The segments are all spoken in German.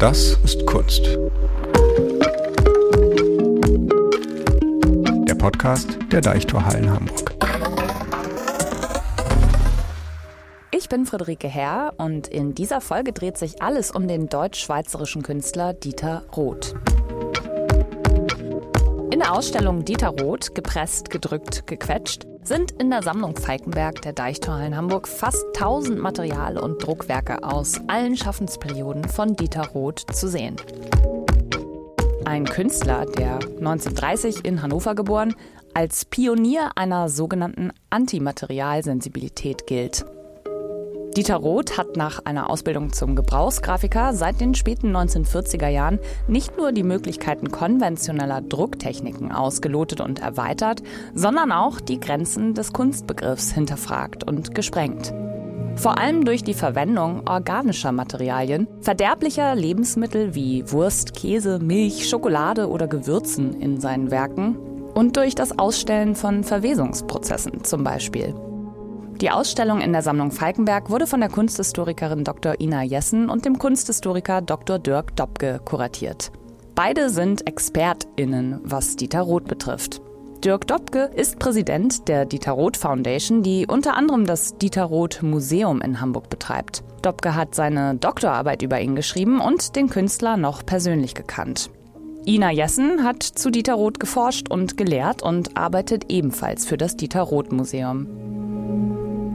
Das ist Kunst. Der Podcast der Deichtorhallen Hamburg. Ich bin Friederike Herr und in dieser Folge dreht sich alles um den deutsch-schweizerischen Künstler Dieter Roth. In Ausstellung Dieter Roth, gepresst, gedrückt, gequetscht, sind in der Sammlung Falkenberg der Deichtorhallen Hamburg fast 1000 Material- und Druckwerke aus allen Schaffensperioden von Dieter Roth zu sehen. Ein Künstler, der 1930 in Hannover geboren, als Pionier einer sogenannten Antimaterialsensibilität gilt. Dieter Roth hat nach einer Ausbildung zum Gebrauchsgrafiker seit den späten 1940er Jahren nicht nur die Möglichkeiten konventioneller Drucktechniken ausgelotet und erweitert, sondern auch die Grenzen des Kunstbegriffs hinterfragt und gesprengt. Vor allem durch die Verwendung organischer Materialien, verderblicher Lebensmittel wie Wurst, Käse, Milch, Schokolade oder Gewürzen in seinen Werken und durch das Ausstellen von Verwesungsprozessen zum Beispiel. Die Ausstellung in der Sammlung Falkenberg wurde von der Kunsthistorikerin Dr. Ina Jessen und dem Kunsthistoriker Dr. Dirk Dobke kuratiert. Beide sind ExpertInnen, was Dieter Roth betrifft. Dirk Dobke ist Präsident der Dieter Roth Foundation, die unter anderem das Dieter Roth Museum in Hamburg betreibt. Dobke hat seine Doktorarbeit über ihn geschrieben und den Künstler noch persönlich gekannt. Ina Jessen hat zu Dieter Roth geforscht und gelehrt und arbeitet ebenfalls für das Dieter Roth Museum.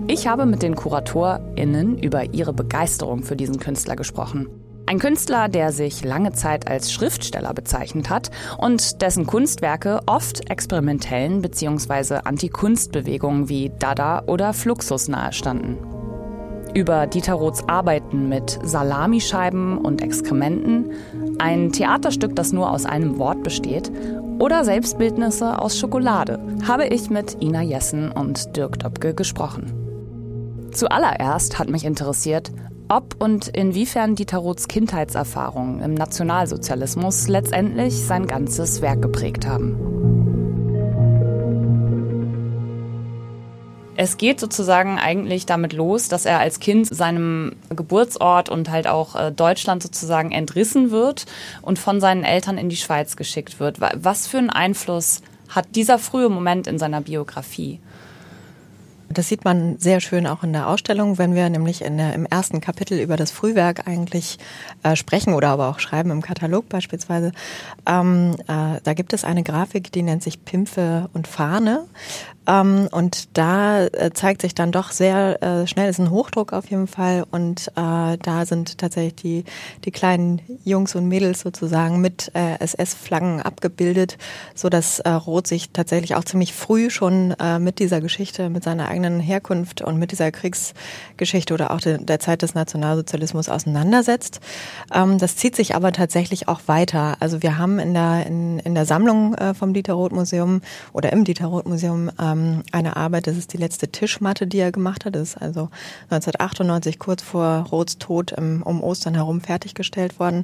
Ich habe mit den KuratorInnen über ihre Begeisterung für diesen Künstler gesprochen. Ein Künstler, der sich lange Zeit als Schriftsteller bezeichnet hat und dessen Kunstwerke oft experimentellen bzw. Anti-Kunstbewegungen wie Dada oder Fluxus nahestanden. Über Dieter Roths Arbeiten mit Salamischeiben und Exkrementen, ein Theaterstück, das nur aus einem Wort besteht, oder Selbstbildnisse aus Schokolade habe ich mit Ina Jessen und Dirk Dobke gesprochen. Zuallererst hat mich interessiert, ob und inwiefern Dieter Roths Kindheitserfahrungen im Nationalsozialismus letztendlich sein ganzes Werk geprägt haben. Es geht sozusagen eigentlich damit los, dass er als Kind seinem Geburtsort und halt auch äh, Deutschland sozusagen entrissen wird und von seinen Eltern in die Schweiz geschickt wird. Was für einen Einfluss hat dieser frühe Moment in seiner Biografie? Das sieht man sehr schön auch in der Ausstellung, wenn wir nämlich in der, im ersten Kapitel über das Frühwerk eigentlich äh, sprechen oder aber auch schreiben im Katalog beispielsweise. Ähm, äh, da gibt es eine Grafik, die nennt sich Pimpfe und Fahne. Ähm, und da äh, zeigt sich dann doch sehr äh, schnell, ist ein Hochdruck auf jeden Fall. Und äh, da sind tatsächlich die, die kleinen Jungs und Mädels sozusagen mit äh, SS-Flaggen abgebildet, so dass äh, Roth sich tatsächlich auch ziemlich früh schon äh, mit dieser Geschichte, mit seiner eigenen Herkunft und mit dieser Kriegsgeschichte oder auch de, der Zeit des Nationalsozialismus auseinandersetzt. Ähm, das zieht sich aber tatsächlich auch weiter. Also wir haben in der, in, in der Sammlung vom Dieter Roth Museum oder im Dieter Roth Museum äh, ähm, eine Arbeit, das ist die letzte Tischmatte, die er gemacht hat. Das ist also 1998 kurz vor Roths Tod im, um Ostern herum fertiggestellt worden.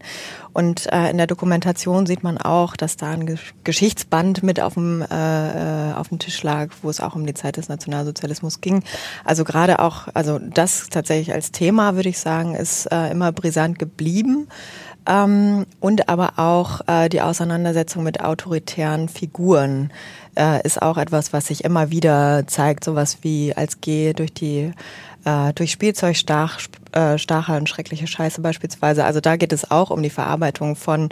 Und äh, in der Dokumentation sieht man auch, dass da ein Geschichtsband mit auf dem, äh, äh, auf dem Tisch lag, wo es auch um die Zeit des Nationalsozialismus ging. Also gerade auch, also das tatsächlich als Thema, würde ich sagen, ist äh, immer brisant geblieben. Ähm, und aber auch äh, die Auseinandersetzung mit autoritären Figuren äh, ist auch etwas, was sich immer wieder zeigt, sowas wie als Geh durch die äh, durch Spielzeug stach, äh, Stacheln, schreckliche Scheiße beispielsweise. Also da geht es auch um die Verarbeitung von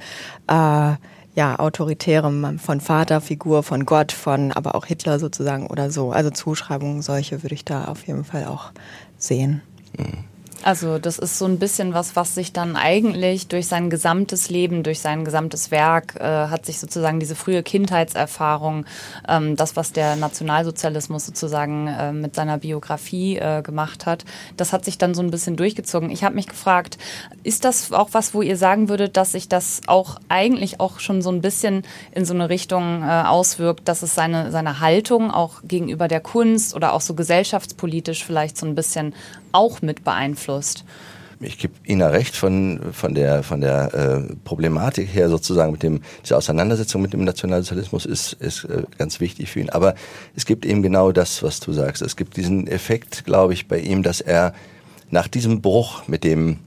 äh, ja, autoritärem, von Vaterfigur, von Gott, von aber auch Hitler sozusagen oder so. Also Zuschreibungen, solche würde ich da auf jeden Fall auch sehen. Mhm. Also das ist so ein bisschen was, was sich dann eigentlich durch sein gesamtes Leben, durch sein gesamtes Werk, äh, hat sich sozusagen diese frühe Kindheitserfahrung, ähm, das, was der Nationalsozialismus sozusagen äh, mit seiner Biografie äh, gemacht hat, das hat sich dann so ein bisschen durchgezogen. Ich habe mich gefragt, ist das auch was, wo ihr sagen würdet, dass sich das auch eigentlich auch schon so ein bisschen in so eine Richtung äh, auswirkt, dass es seine, seine Haltung auch gegenüber der Kunst oder auch so gesellschaftspolitisch vielleicht so ein bisschen auch mit beeinflusst. Ich gebe Ihnen recht von, von der, von der äh, Problematik her sozusagen mit dem, diese Auseinandersetzung mit dem Nationalsozialismus ist, ist äh, ganz wichtig für ihn. Aber es gibt eben genau das, was du sagst. Es gibt diesen Effekt, glaube ich, bei ihm, dass er nach diesem Bruch mit dem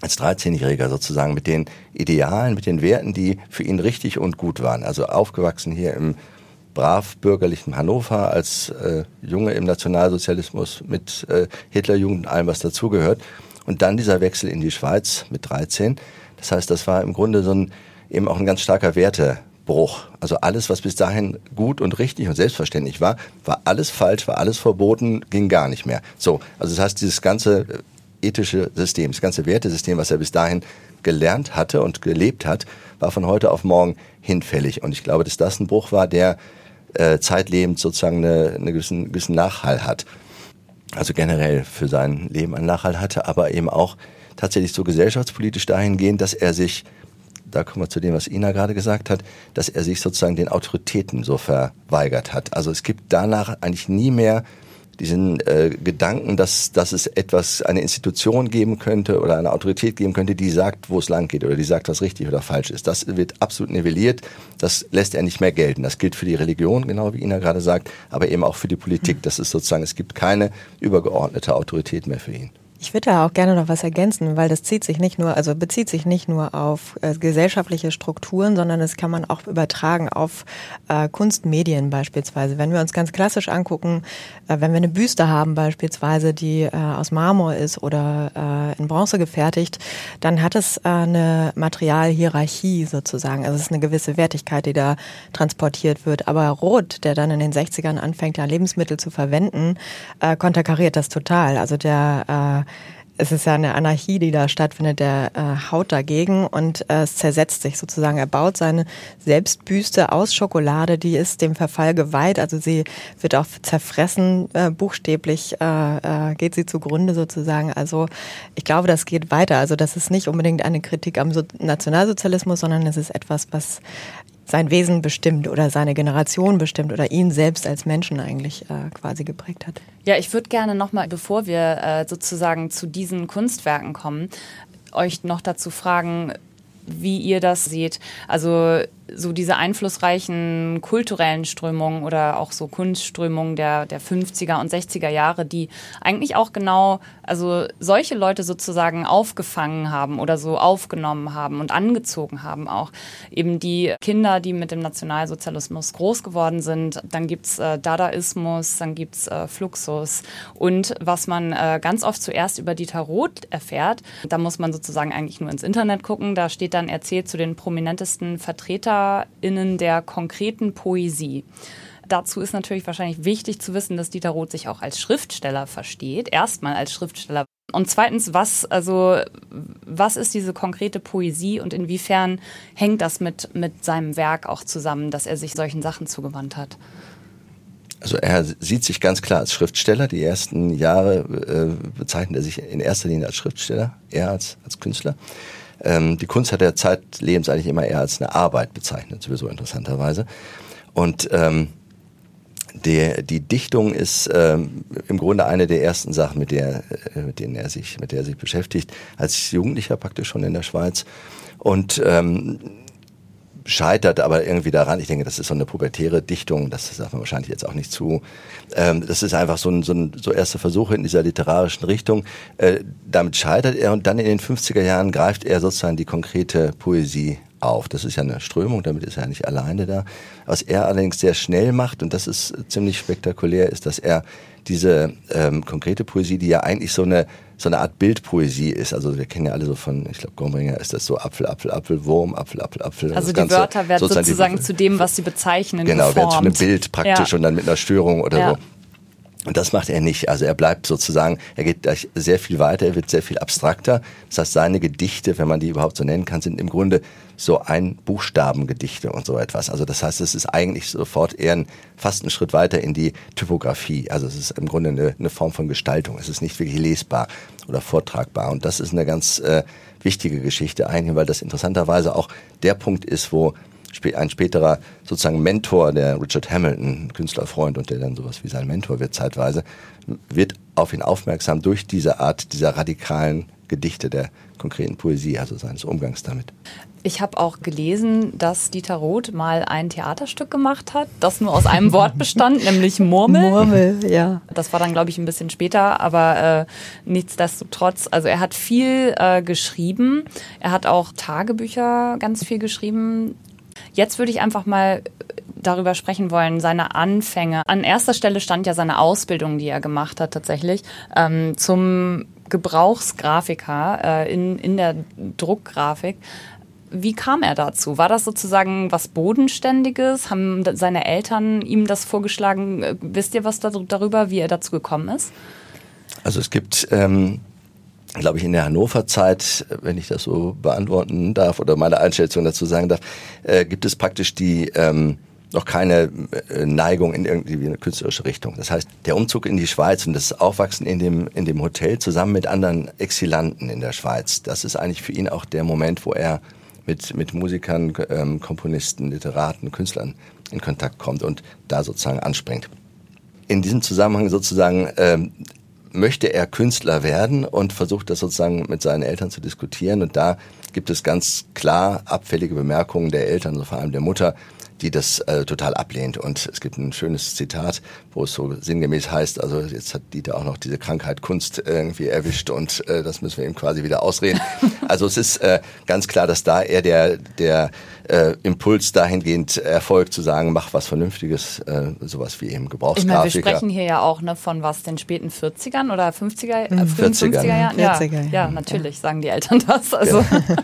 als 13-Jähriger sozusagen mit den Idealen, mit den Werten, die für ihn richtig und gut waren. Also aufgewachsen hier im brav bürgerlichen Hannover als äh, Junge im Nationalsozialismus mit äh, Hitlerjugend und allem, was dazugehört. Und dann dieser Wechsel in die Schweiz mit 13. Das heißt, das war im Grunde so ein, eben auch ein ganz starker Wertebruch. Also alles, was bis dahin gut und richtig und selbstverständlich war, war alles falsch, war alles verboten, ging gar nicht mehr. So, also das heißt, dieses ganze ethische System, das ganze Wertesystem, was er bis dahin gelernt hatte und gelebt hat, war von heute auf morgen hinfällig. Und ich glaube, dass das ein Bruch war, der äh, zeitlebend sozusagen eine, eine gewissen, gewissen Nachhall hat. Also generell für sein Leben einen Nachhall hatte, aber eben auch tatsächlich so gesellschaftspolitisch dahingehend, dass er sich, da kommen wir zu dem, was Ina gerade gesagt hat, dass er sich sozusagen den Autoritäten so verweigert hat. Also es gibt danach eigentlich nie mehr diesen äh, Gedanken, dass, dass es etwas, eine Institution geben könnte oder eine Autorität geben könnte, die sagt, wo es lang geht oder die sagt, was richtig oder falsch ist. Das wird absolut nivelliert. Das lässt er nicht mehr gelten. Das gilt für die Religion, genau wie Ina gerade sagt, aber eben auch für die Politik. Das ist sozusagen, es gibt keine übergeordnete Autorität mehr für ihn. Ich würde da auch gerne noch was ergänzen, weil das zieht sich nicht nur, also bezieht sich nicht nur auf äh, gesellschaftliche Strukturen, sondern das kann man auch übertragen auf äh, Kunstmedien beispielsweise. Wenn wir uns ganz klassisch angucken, äh, wenn wir eine Büste haben beispielsweise, die äh, aus Marmor ist oder äh, in Bronze gefertigt, dann hat es äh, eine Materialhierarchie sozusagen. Also es ist eine gewisse Wertigkeit, die da transportiert wird. Aber Roth, der dann in den 60ern anfängt, ja Lebensmittel zu verwenden, äh, konterkariert das total. Also der es ist ja eine Anarchie, die da stattfindet, der äh, haut dagegen und äh, es zersetzt sich sozusagen. Er baut seine Selbstbüste aus Schokolade, die ist dem Verfall geweiht, also sie wird auch zerfressen, äh, buchstäblich äh, äh, geht sie zugrunde sozusagen. Also ich glaube, das geht weiter. Also das ist nicht unbedingt eine Kritik am so Nationalsozialismus, sondern es ist etwas, was sein Wesen bestimmt oder seine Generation bestimmt oder ihn selbst als Menschen eigentlich äh, quasi geprägt hat. Ja, ich würde gerne nochmal, bevor wir äh, sozusagen zu diesen Kunstwerken kommen, euch noch dazu fragen, wie ihr das seht. Also so diese einflussreichen kulturellen Strömungen oder auch so Kunstströmungen der, der 50er und 60er Jahre, die eigentlich auch genau, also solche Leute sozusagen aufgefangen haben oder so aufgenommen haben und angezogen haben auch. Eben die Kinder, die mit dem Nationalsozialismus groß geworden sind. Dann gibt's äh, Dadaismus, dann gibt's äh, Fluxus. Und was man äh, ganz oft zuerst über Dieter Roth erfährt, da muss man sozusagen eigentlich nur ins Internet gucken. Da steht dann erzählt zu den prominentesten Vertretern SchriftstellerInnen der konkreten Poesie. Dazu ist natürlich wahrscheinlich wichtig zu wissen, dass Dieter Roth sich auch als Schriftsteller versteht. Erstmal als Schriftsteller. Und zweitens, was, also, was ist diese konkrete Poesie und inwiefern hängt das mit, mit seinem Werk auch zusammen, dass er sich solchen Sachen zugewandt hat? Also er sieht sich ganz klar als Schriftsteller. Die ersten Jahre äh, bezeichnet er sich in erster Linie als Schriftsteller, er als, als Künstler. Ähm, die Kunst hat er zeitlebens eigentlich immer eher als eine Arbeit bezeichnet, sowieso interessanterweise. Und ähm, der, die Dichtung ist ähm, im Grunde eine der ersten Sachen, mit der, äh, mit denen er sich, mit der er sich beschäftigt, als Jugendlicher praktisch schon in der Schweiz. Und ähm, scheitert aber irgendwie daran, ich denke, das ist so eine pubertäre Dichtung, das sagt man wahrscheinlich jetzt auch nicht zu. Ähm, das ist einfach so ein, so ein so erster Versuch in dieser literarischen Richtung. Äh, damit scheitert er und dann in den 50er Jahren greift er sozusagen die konkrete Poesie auf. Das ist ja eine Strömung, damit ist er ja nicht alleine da. Was er allerdings sehr schnell macht, und das ist ziemlich spektakulär, ist, dass er diese ähm, konkrete Poesie, die ja eigentlich so eine so eine Art Bildpoesie ist. Also wir kennen ja alle so von, ich glaube, Gombringer ist das so Apfel, Apfel, Apfel, Wurm, Apfel, Apfel, Apfel. Also die Ganze, Wörter werden sozusagen, sozusagen zu dem, was sie bezeichnen, Genau, werden zu einem Bild praktisch ja. und dann mit einer Störung oder ja. so. Und das macht er nicht. Also er bleibt sozusagen, er geht gleich sehr viel weiter, er wird sehr viel abstrakter. Das heißt, seine Gedichte, wenn man die überhaupt so nennen kann, sind im Grunde so ein Buchstabengedichte und so etwas. Also das heißt, es ist eigentlich sofort eher ein, fast ein Schritt weiter in die Typografie. Also es ist im Grunde eine, eine Form von Gestaltung. Es ist nicht wirklich lesbar oder vortragbar. Und das ist eine ganz äh, wichtige Geschichte eigentlich, weil das interessanterweise auch der Punkt ist, wo ein späterer sozusagen Mentor, der Richard Hamilton, Künstlerfreund und der dann sowas wie sein Mentor wird zeitweise, wird auf ihn aufmerksam durch diese Art dieser radikalen Gedichte der konkreten Poesie, also seines Umgangs damit. Ich habe auch gelesen, dass Dieter Roth mal ein Theaterstück gemacht hat, das nur aus einem Wort bestand, nämlich Murmel. Murmel, ja. Das war dann, glaube ich, ein bisschen später, aber äh, nichtsdestotrotz, also er hat viel äh, geschrieben. Er hat auch Tagebücher ganz viel geschrieben. Jetzt würde ich einfach mal darüber sprechen wollen, seine Anfänge. An erster Stelle stand ja seine Ausbildung, die er gemacht hat tatsächlich, ähm, zum Gebrauchsgrafiker äh, in, in der Druckgrafik. Wie kam er dazu? War das sozusagen was Bodenständiges? Haben seine Eltern ihm das vorgeschlagen? Äh, wisst ihr was darüber, wie er dazu gekommen ist? Also es gibt, ähm, glaube ich, in der Hannover-Zeit, wenn ich das so beantworten darf oder meine Einschätzung dazu sagen darf, äh, gibt es praktisch die ähm, noch keine äh, Neigung in irgendwie eine künstlerische Richtung. Das heißt, der Umzug in die Schweiz und das Aufwachsen in dem, in dem Hotel zusammen mit anderen Exilanten in der Schweiz, das ist eigentlich für ihn auch der Moment, wo er mit, mit Musikern, ähm, Komponisten, Literaten, Künstlern in Kontakt kommt und da sozusagen anspringt. In diesem Zusammenhang sozusagen ähm, möchte er Künstler werden und versucht das sozusagen mit seinen Eltern zu diskutieren. Und da gibt es ganz klar abfällige Bemerkungen der Eltern, so vor allem der Mutter, die das äh, total ablehnt. Und es gibt ein schönes Zitat, wo es so sinngemäß heißt, also jetzt hat Dieter auch noch diese Krankheit Kunst irgendwie erwischt und äh, das müssen wir ihm quasi wieder ausreden. Also es ist äh, ganz klar, dass da eher der, der äh, Impuls dahingehend erfolgt, zu sagen, mach was Vernünftiges, äh, sowas wie eben Gebrauchsgrafiker. Ich meine, wir sprechen hier ja auch ne, von was, den späten 40ern oder 50er, äh, 50er Jahren? Ja, 40er, ja, natürlich ja. sagen die Eltern das. Also. Genau.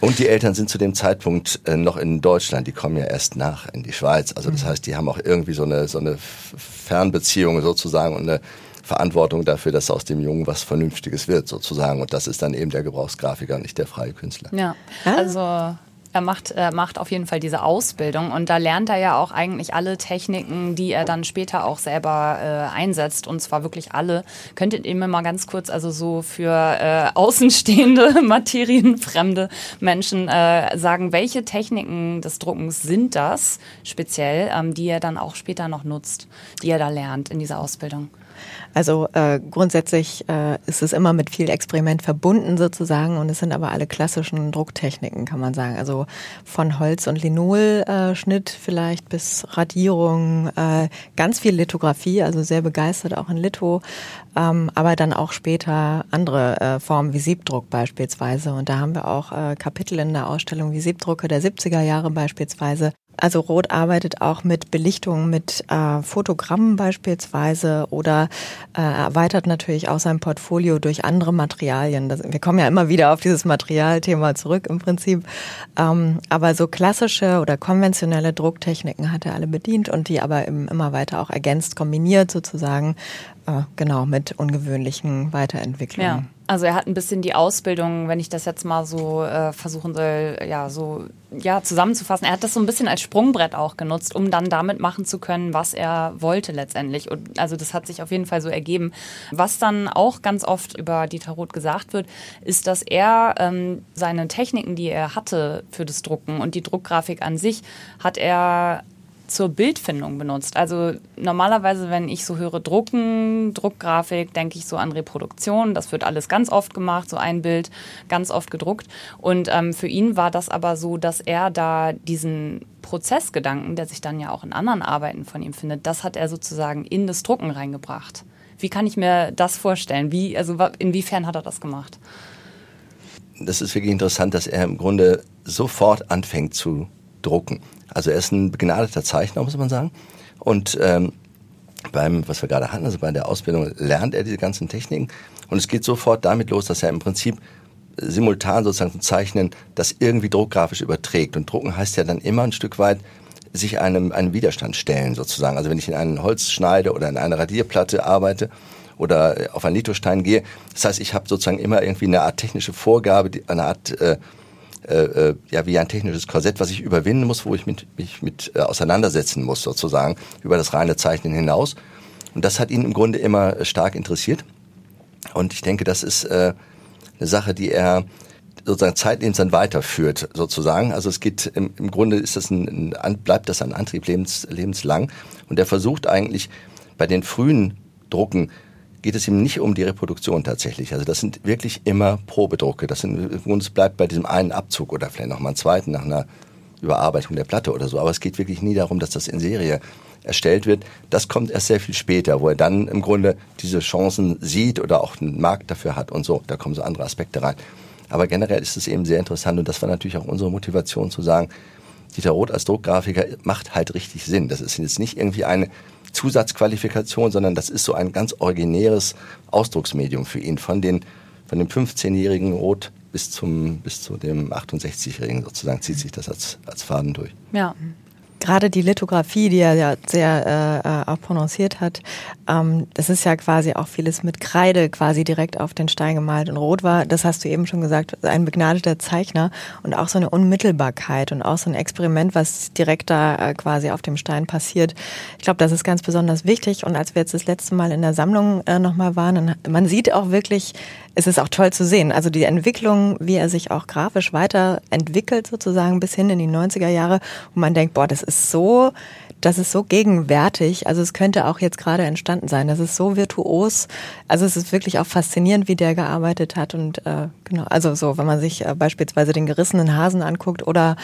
Und die Eltern sind zu dem Zeitpunkt äh, noch in Deutschland, die kommen ja erst nach in die Schweiz. Also das mhm. heißt, die haben auch irgendwie so eine, so eine Fernbeziehung sozusagen und eine Verantwortung dafür, dass aus dem Jungen was Vernünftiges wird sozusagen. Und das ist dann eben der Gebrauchsgrafiker, nicht der freie Künstler. Ja, also er macht, er macht auf jeden Fall diese Ausbildung und da lernt er ja auch eigentlich alle Techniken, die er dann später auch selber äh, einsetzt und zwar wirklich alle. Könntet ihr mir mal ganz kurz, also so für äh, außenstehende, materienfremde Menschen äh, sagen, welche Techniken des Druckens sind das speziell, ähm, die er dann auch später noch nutzt, die er da lernt in dieser Ausbildung? Also äh, grundsätzlich äh, ist es immer mit viel Experiment verbunden sozusagen und es sind aber alle klassischen Drucktechniken, kann man sagen. Also von Holz- und Linolschnitt äh, vielleicht bis Radierung, äh, ganz viel Lithografie, also sehr begeistert auch in Litho, ähm, aber dann auch später andere äh, Formen wie Siebdruck beispielsweise. Und da haben wir auch äh, Kapitel in der Ausstellung wie Siebdrucke der 70er Jahre beispielsweise, also Roth arbeitet auch mit Belichtungen, mit äh, Fotogrammen beispielsweise oder äh, erweitert natürlich auch sein Portfolio durch andere Materialien. Das, wir kommen ja immer wieder auf dieses Materialthema zurück im Prinzip. Ähm, aber so klassische oder konventionelle Drucktechniken hat er alle bedient und die aber immer weiter auch ergänzt, kombiniert sozusagen, äh, genau, mit ungewöhnlichen Weiterentwicklungen. Ja. Also er hat ein bisschen die Ausbildung, wenn ich das jetzt mal so äh, versuchen soll, ja, so ja, zusammenzufassen. Er hat das so ein bisschen als Sprungbrett auch genutzt, um dann damit machen zu können, was er wollte letztendlich. Und also das hat sich auf jeden Fall so ergeben. Was dann auch ganz oft über Dieter Roth gesagt wird, ist, dass er ähm, seine Techniken, die er hatte für das Drucken und die Druckgrafik an sich, hat er zur Bildfindung benutzt. Also normalerweise, wenn ich so höre Drucken, Druckgrafik, denke ich so an Reproduktion. Das wird alles ganz oft gemacht, so ein Bild ganz oft gedruckt. Und ähm, für ihn war das aber so, dass er da diesen Prozessgedanken, der sich dann ja auch in anderen Arbeiten von ihm findet, das hat er sozusagen in das Drucken reingebracht. Wie kann ich mir das vorstellen? Wie, also inwiefern hat er das gemacht? Das ist wirklich interessant, dass er im Grunde sofort anfängt zu drucken. Also er ist ein begnadeter Zeichner, muss man sagen. Und ähm, beim, was wir gerade hatten, also bei der Ausbildung lernt er diese ganzen Techniken. Und es geht sofort damit los, dass er im Prinzip simultan sozusagen zum Zeichnen das irgendwie druckgrafisch überträgt. Und drucken heißt ja dann immer ein Stück weit sich einem, einem Widerstand stellen sozusagen. Also wenn ich in ein Holz schneide oder in eine Radierplatte arbeite oder auf einen Lithostein gehe, das heißt, ich habe sozusagen immer irgendwie eine Art technische Vorgabe, eine Art äh, äh, äh, ja wie ein technisches Korsett, was ich überwinden muss, wo ich mit, mich mit äh, auseinandersetzen muss sozusagen über das reine Zeichnen hinaus. Und das hat ihn im Grunde immer stark interessiert. Und ich denke, das ist äh, eine Sache, die er sozusagen zeitlebens dann weiterführt, sozusagen. Also es geht im, im Grunde ist das ein, ein, bleibt das ein Antrieb lebens, lebenslang. Und er versucht eigentlich bei den frühen Drucken geht es ihm nicht um die Reproduktion tatsächlich. Also das sind wirklich immer Probedrucke. Das sind, und es bleibt bei diesem einen Abzug oder vielleicht noch mal einen zweiten nach einer Überarbeitung der Platte oder so. Aber es geht wirklich nie darum, dass das in Serie erstellt wird. Das kommt erst sehr viel später, wo er dann im Grunde diese Chancen sieht oder auch einen Markt dafür hat und so. Da kommen so andere Aspekte rein. Aber generell ist es eben sehr interessant und das war natürlich auch unsere Motivation zu sagen, Dieter Roth als Druckgrafiker macht halt richtig Sinn. Das ist jetzt nicht irgendwie eine Zusatzqualifikation, sondern das ist so ein ganz originäres Ausdrucksmedium für ihn von den von dem 15-jährigen Roth bis zum bis zu dem 68-jährigen sozusagen zieht sich das als als Faden durch. Ja gerade die Lithografie, die er ja sehr äh, auch prononciert hat, ähm, das ist ja quasi auch vieles mit Kreide quasi direkt auf den Stein gemalt und rot war, das hast du eben schon gesagt, ein begnadeter Zeichner und auch so eine Unmittelbarkeit und auch so ein Experiment, was direkt da äh, quasi auf dem Stein passiert. Ich glaube, das ist ganz besonders wichtig und als wir jetzt das letzte Mal in der Sammlung äh, nochmal waren, dann, man sieht auch wirklich, es ist auch toll zu sehen. Also die Entwicklung, wie er sich auch grafisch weiterentwickelt sozusagen bis hin in die 90er Jahre, wo man denkt, boah, das ist so, das ist so gegenwärtig. Also es könnte auch jetzt gerade entstanden sein. Das ist so virtuos. Also es ist wirklich auch faszinierend, wie der gearbeitet hat. Und äh, genau, also so, wenn man sich äh, beispielsweise den gerissenen Hasen anguckt oder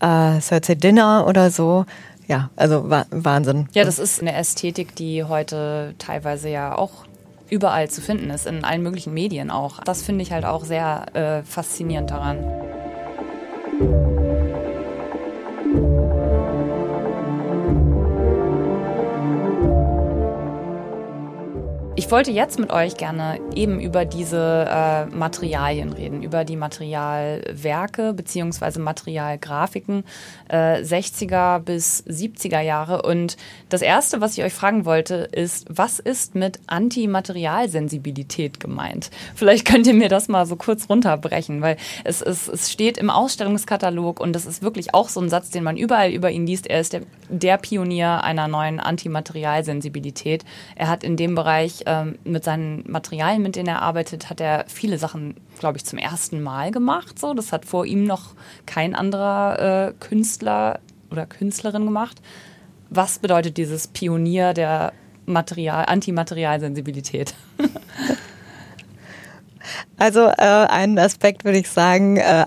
äh, Cersei Dinner oder so, ja, also Wahnsinn. Ja, das ist eine Ästhetik, die heute teilweise ja auch überall zu finden ist, in allen möglichen Medien auch. Das finde ich halt auch sehr äh, faszinierend daran. Ich wollte jetzt mit euch gerne eben über diese äh, Materialien reden, über die Materialwerke beziehungsweise Materialgrafiken äh, 60er bis 70er Jahre. Und das Erste, was ich euch fragen wollte, ist, was ist mit Antimaterialsensibilität gemeint? Vielleicht könnt ihr mir das mal so kurz runterbrechen, weil es, es, es steht im Ausstellungskatalog und das ist wirklich auch so ein Satz, den man überall über ihn liest. Er ist der, der Pionier einer neuen Antimaterialsensibilität. Er hat in dem Bereich ähm, mit seinen Materialien, mit denen er arbeitet, hat er viele Sachen, glaube ich, zum ersten Mal gemacht. So, das hat vor ihm noch kein anderer äh, Künstler oder Künstlerin gemacht. Was bedeutet dieses Pionier der Material, Antimaterialsensibilität? Also äh, einen Aspekt würde ich sagen, äh,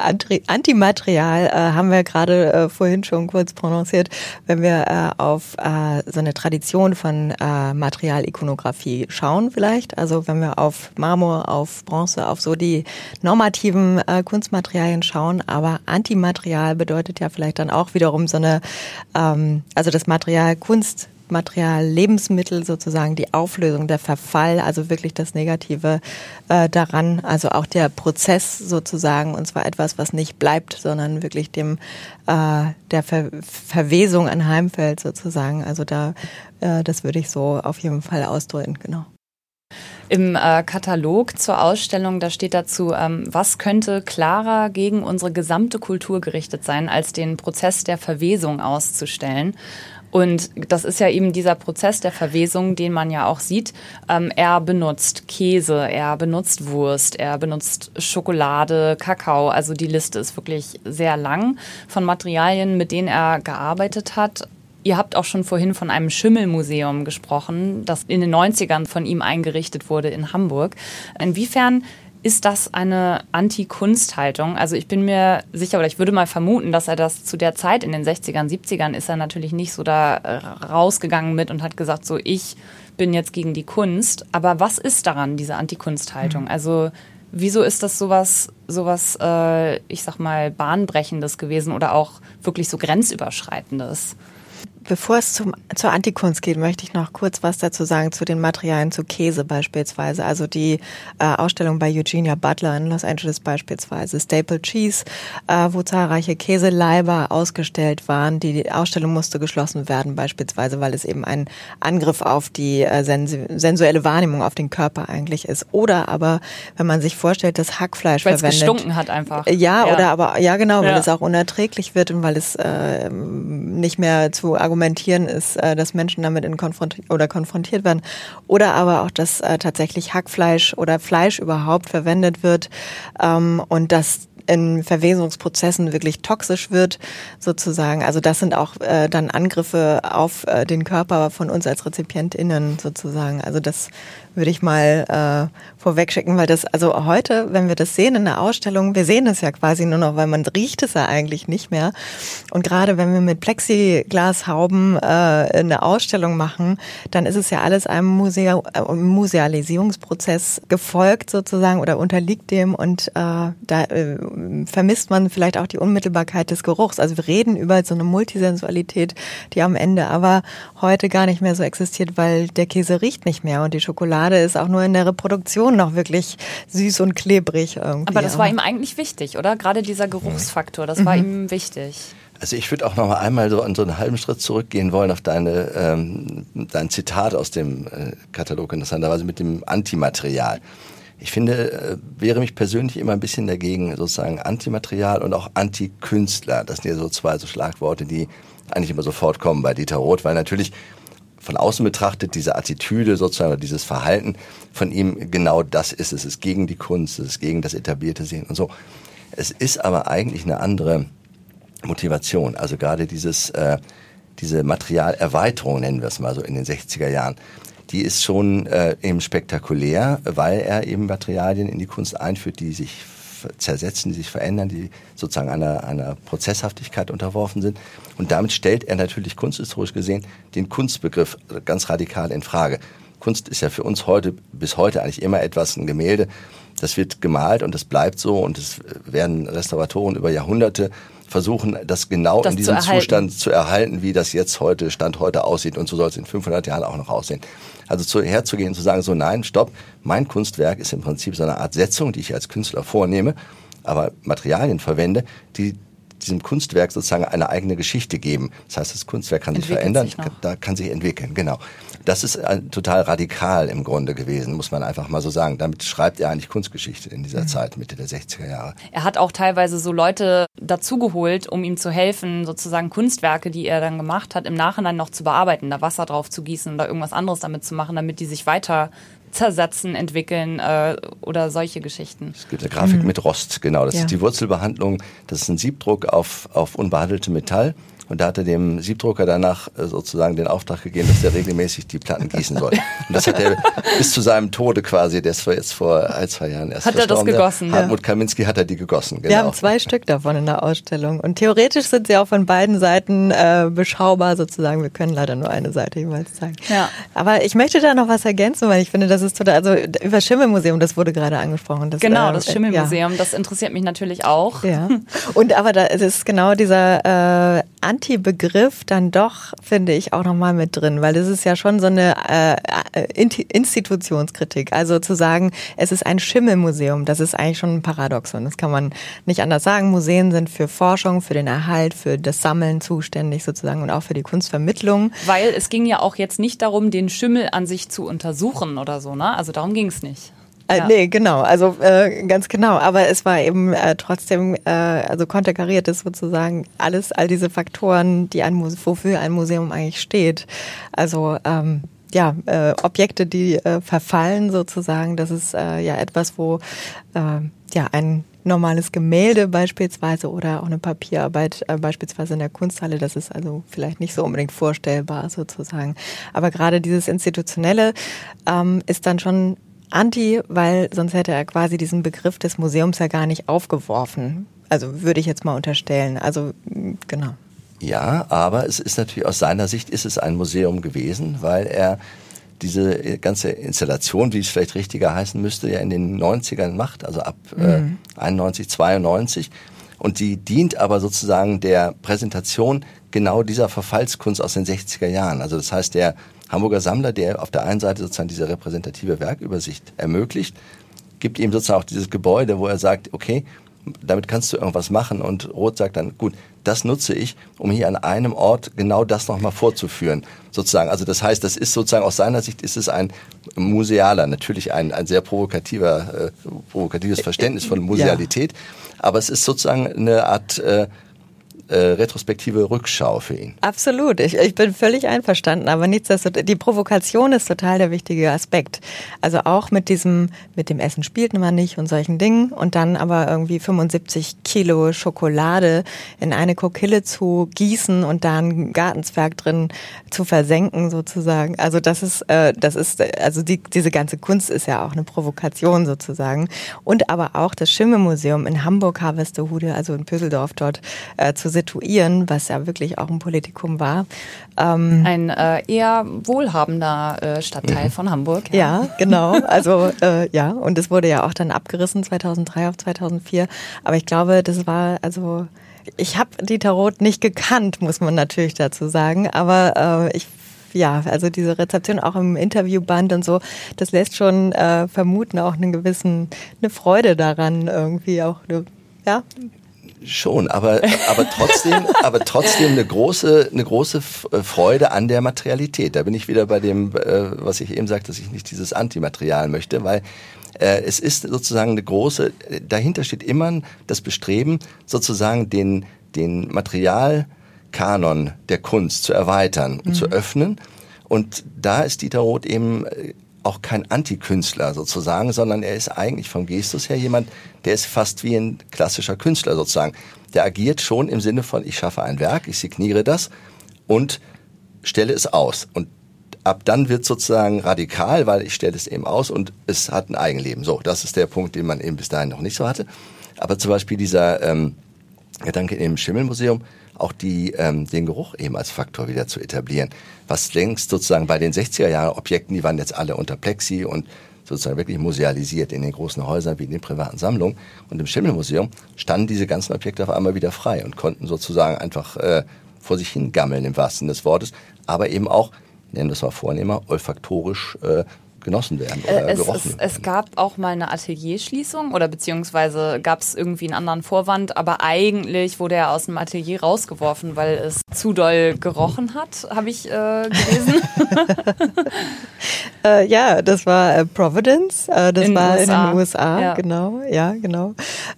Antimaterial äh, haben wir gerade äh, vorhin schon kurz prononciert, wenn wir äh, auf äh, so eine Tradition von äh, Materialikonographie schauen vielleicht. Also wenn wir auf Marmor, auf Bronze, auf so die normativen äh, Kunstmaterialien schauen. Aber Antimaterial bedeutet ja vielleicht dann auch wiederum so eine, ähm, also das Material Kunst Material, Lebensmittel sozusagen, die Auflösung, der Verfall, also wirklich das Negative äh, daran, also auch der Prozess sozusagen, und zwar etwas, was nicht bleibt, sondern wirklich dem äh, der Ver Verwesung anheimfällt sozusagen. Also da, äh, das würde ich so auf jeden Fall ausdrücken, genau. Im äh, Katalog zur Ausstellung, da steht dazu, ähm, was könnte klarer gegen unsere gesamte Kultur gerichtet sein, als den Prozess der Verwesung auszustellen. Und das ist ja eben dieser Prozess der Verwesung, den man ja auch sieht. Ähm, er benutzt Käse, er benutzt Wurst, er benutzt Schokolade, Kakao. Also die Liste ist wirklich sehr lang von Materialien, mit denen er gearbeitet hat. Ihr habt auch schon vorhin von einem Schimmelmuseum gesprochen, das in den 90ern von ihm eingerichtet wurde in Hamburg. Inwiefern ist das eine Anti-Kunst-Haltung? Also ich bin mir sicher oder ich würde mal vermuten, dass er das zu der Zeit in den 60ern, 70ern ist er natürlich nicht so da äh, rausgegangen mit und hat gesagt, so ich bin jetzt gegen die Kunst. Aber was ist daran, diese Anti-Kunst-Haltung? Mhm. Also wieso ist das sowas, sowas, äh, ich sag mal, bahnbrechendes gewesen oder auch wirklich so grenzüberschreitendes? Bevor es zum, zur Antikunst geht, möchte ich noch kurz was dazu sagen zu den Materialien zu Käse beispielsweise. Also die äh, Ausstellung bei Eugenia Butler in Los Angeles beispielsweise, Staple Cheese, äh, wo zahlreiche Käseleiber ausgestellt waren. Die Ausstellung musste geschlossen werden beispielsweise, weil es eben ein Angriff auf die äh, sensuelle Wahrnehmung auf den Körper eigentlich ist. Oder aber, wenn man sich vorstellt, dass Hackfleisch weil verwendet. Weil es gestunken hat einfach. Ja, ja, oder aber, ja genau, weil ja. es auch unerträglich wird und weil es äh, nicht mehr zu argumentieren argumentieren, ist, äh, dass Menschen damit in konfrontiert oder konfrontiert werden. Oder aber auch, dass äh, tatsächlich Hackfleisch oder Fleisch überhaupt verwendet wird ähm, und dass in Verwesungsprozessen wirklich toxisch wird, sozusagen. Also das sind auch äh, dann Angriffe auf äh, den Körper von uns als RezipientInnen sozusagen. Also das würde ich mal äh, vorwegschicken, weil das, also heute, wenn wir das sehen in der Ausstellung, wir sehen es ja quasi nur noch, weil man riecht es ja eigentlich nicht mehr. Und gerade wenn wir mit Plexiglashauben äh, eine Ausstellung machen, dann ist es ja alles einem Musea äh, Musealisierungsprozess gefolgt sozusagen oder unterliegt dem und äh, da äh, vermisst man vielleicht auch die Unmittelbarkeit des Geruchs. Also wir reden über so eine Multisensualität, die am Ende aber heute gar nicht mehr so existiert, weil der Käse riecht nicht mehr und die Schokolade ist auch nur in der Reproduktion noch wirklich süß und klebrig irgendwie. Aber das war ihm eigentlich wichtig, oder? Gerade dieser Geruchsfaktor, das war mhm. ihm wichtig. Also ich würde auch noch mal einmal so an so einen halben Schritt zurückgehen wollen auf deine ähm, dein Zitat aus dem äh, Katalog interessanterweise mit dem Antimaterial. Ich finde, äh, wäre mich persönlich immer ein bisschen dagegen, sozusagen Antimaterial und auch Antikünstler. Das sind ja so zwei so Schlagworte, die eigentlich immer sofort kommen bei Dieter Roth, weil natürlich von außen betrachtet diese Attitüde sozusagen, dieses Verhalten von ihm genau das ist. Es ist gegen die Kunst, es ist gegen das etablierte Sehen und so. Es ist aber eigentlich eine andere Motivation. Also gerade dieses, äh, diese Materialerweiterung, nennen wir es mal so, in den 60er Jahren, die ist schon äh, eben spektakulär, weil er eben Materialien in die Kunst einführt, die sich zersetzen, die sich verändern, die sozusagen einer, einer Prozesshaftigkeit unterworfen sind. Und damit stellt er natürlich kunsthistorisch gesehen den Kunstbegriff ganz radikal in Frage. Kunst ist ja für uns heute, bis heute eigentlich immer etwas, ein Gemälde, das wird gemalt und das bleibt so und es werden Restauratoren über Jahrhunderte versuchen, das genau das in diesem zu Zustand zu erhalten, wie das jetzt heute, Stand heute aussieht. Und so soll es in 500 Jahren auch noch aussehen. Also zu, herzugehen und zu sagen, so nein, stopp, mein Kunstwerk ist im Prinzip so eine Art Setzung, die ich als Künstler vornehme, aber Materialien verwende, die diesem Kunstwerk sozusagen eine eigene Geschichte geben. Das heißt, das Kunstwerk kann sich verändern, sich da kann sich entwickeln, genau. Das ist total radikal im Grunde gewesen, muss man einfach mal so sagen. Damit schreibt er eigentlich Kunstgeschichte in dieser mhm. Zeit, Mitte der 60er Jahre. Er hat auch teilweise so Leute dazugeholt, um ihm zu helfen, sozusagen Kunstwerke, die er dann gemacht hat, im Nachhinein noch zu bearbeiten, da Wasser drauf zu gießen oder irgendwas anderes damit zu machen, damit die sich weiter zersetzen, entwickeln äh, oder solche Geschichten. Es gibt eine Grafik mhm. mit Rost, genau. Das ja. ist die Wurzelbehandlung. Das ist ein Siebdruck auf, auf unbehandelte Metall. Und da hat er dem Siebdrucker danach äh, sozusagen den Auftrag gegeben, dass er regelmäßig die Platten gießen soll. Und das hat er bis zu seinem Tode quasi, der ist jetzt vor ein, zwei Jahren erst Hat er das gegossen? Hartmut Kaminski hat er die gegossen, genau. Wir haben zwei Stück davon in der Ausstellung. Und theoretisch sind sie auch von beiden Seiten äh, beschaubar sozusagen. Wir können leider nur eine Seite jeweils zeigen. Ja. Aber ich möchte da noch was ergänzen, weil ich finde, das ist total, also über Schimmelmuseum, das wurde gerade angesprochen. Das, genau, äh, das Schimmelmuseum, ja. das interessiert mich natürlich auch. Ja. Und aber da ist genau dieser äh, Anti-Begriff dann doch, finde ich, auch nochmal mit drin, weil das ist ja schon so eine äh, äh Institutionskritik. Also zu sagen, es ist ein Schimmelmuseum, das ist eigentlich schon ein Paradoxon. Das kann man nicht anders sagen. Museen sind für Forschung, für den Erhalt, für das Sammeln zuständig sozusagen und auch für die Kunstvermittlung. Weil es ging ja auch jetzt nicht darum, den Schimmel an sich zu untersuchen oder so, ne? Also darum ging es nicht. Äh, ja. Nee, genau, also äh, ganz genau. Aber es war eben äh, trotzdem, äh, also konterkariert ist sozusagen alles, all diese Faktoren, die ein Muse wofür ein Museum eigentlich steht. Also ähm, ja, äh, Objekte, die äh, verfallen sozusagen, das ist äh, ja etwas, wo äh, ja ein normales Gemälde beispielsweise oder auch eine Papierarbeit äh, beispielsweise in der Kunsthalle, das ist also vielleicht nicht so unbedingt vorstellbar sozusagen. Aber gerade dieses Institutionelle ähm, ist dann schon anti, weil sonst hätte er quasi diesen Begriff des Museums ja gar nicht aufgeworfen. Also würde ich jetzt mal unterstellen. Also genau. Ja, aber es ist natürlich aus seiner Sicht ist es ein Museum gewesen, weil er diese ganze Installation, wie es vielleicht richtiger heißen müsste, ja in den 90ern macht, also ab mhm. äh, 91, 92. Und die dient aber sozusagen der Präsentation genau dieser Verfallskunst aus den 60er Jahren. Also das heißt, der Hamburger Sammler, der auf der einen Seite sozusagen diese repräsentative Werkübersicht ermöglicht, gibt ihm sozusagen auch dieses Gebäude, wo er sagt, okay, damit kannst du irgendwas machen. Und Roth sagt dann, gut, das nutze ich, um hier an einem Ort genau das nochmal vorzuführen, sozusagen. Also das heißt, das ist sozusagen aus seiner Sicht ist es ein musealer, natürlich ein, ein sehr provokativer, äh, provokatives Verständnis von Musealität, ja. aber es ist sozusagen eine Art äh, äh, retrospektive Rückschau für ihn. Absolut, ich, ich bin völlig einverstanden, aber nichtsdestotrotz, die Provokation ist total der wichtige Aspekt. Also auch mit diesem, mit dem Essen spielt man nicht und solchen Dingen und dann aber irgendwie 75 Kilo Schokolade in eine Kokille zu gießen und da einen Gartenzwerg drin zu versenken sozusagen. Also das ist, äh, das ist, also die, diese ganze Kunst ist ja auch eine Provokation sozusagen. Und aber auch das Schimmelmuseum in Hamburg, Harvestehude, also in Püsseldorf dort äh, zu situieren, was ja wirklich auch ein Politikum war. Ähm, ein äh, eher wohlhabender äh, Stadtteil mhm. von Hamburg. Ja, ja genau. Also äh, ja, und es wurde ja auch dann abgerissen 2003 auf 2004. Aber ich glaube, das war also ich habe Dieter Roth nicht gekannt, muss man natürlich dazu sagen. Aber äh, ich ja, also diese Rezeption auch im Interviewband und so, das lässt schon äh, vermuten auch einen gewissen, eine Freude daran irgendwie auch, ja. Schon, aber, aber trotzdem, aber trotzdem eine große, eine große äh, Freude an der Materialität. Da bin ich wieder bei dem, äh, was ich eben sagte, dass ich nicht dieses Antimaterial möchte, weil äh, es ist sozusagen eine große, dahinter steht immer das Bestreben, sozusagen den, den Materialkanon der Kunst zu erweitern und mhm. zu öffnen. Und da ist Dieter Roth eben auch kein Antikünstler sozusagen, sondern er ist eigentlich vom Gestus her jemand, der ist fast wie ein klassischer Künstler sozusagen. Der agiert schon im Sinne von, ich schaffe ein Werk, ich signiere das und stelle es aus. Und ab dann wird sozusagen radikal, weil ich stelle es eben aus und es hat ein Eigenleben. So, das ist der Punkt, den man eben bis dahin noch nicht so hatte. Aber zum Beispiel dieser ähm, Gedanke im Schimmelmuseum, auch die, ähm, den Geruch eben als Faktor wieder zu etablieren. Was längst sozusagen bei den 60er Jahre Objekten, die waren jetzt alle unter Plexi und sozusagen wirklich musealisiert in den großen Häusern wie in den privaten Sammlungen. Und im Schimmelmuseum standen diese ganzen Objekte auf einmal wieder frei und konnten sozusagen einfach äh, vor sich hin gammeln im wahrsten Sinne des Wortes, aber eben auch, nennen wir es mal vornehmer, olfaktorisch äh, genossen werden oder äh, es, gerochen es, es gab auch mal eine Atelierschließung oder beziehungsweise gab es irgendwie einen anderen Vorwand, aber eigentlich wurde er aus dem Atelier rausgeworfen, weil es zu doll gerochen hat, habe ich äh, gelesen. äh, ja, das war äh, Providence, äh, das in war USA. in den USA, ja. genau, ja, genau,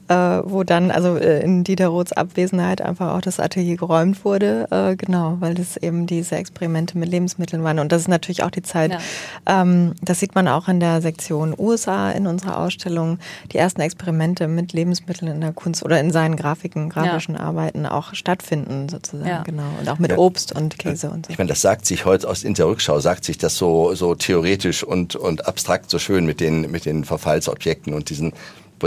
äh, wo dann also in Dieter Roths Abwesenheit einfach auch das Atelier geräumt wurde, genau, weil es eben diese Experimente mit Lebensmitteln waren und das ist natürlich auch die Zeit, ja. ähm, das das sieht man auch in der Sektion USA in unserer Ausstellung. Die ersten Experimente mit Lebensmitteln in der Kunst oder in seinen Grafiken, grafischen ja. Arbeiten auch stattfinden sozusagen, ja. genau. Und auch mit ja. Obst und Käse und so. Ich meine, das sagt sich heute aus in der Rückschau, sagt sich das so, so theoretisch und, und abstrakt so schön mit den, mit den Verfallsobjekten und diesen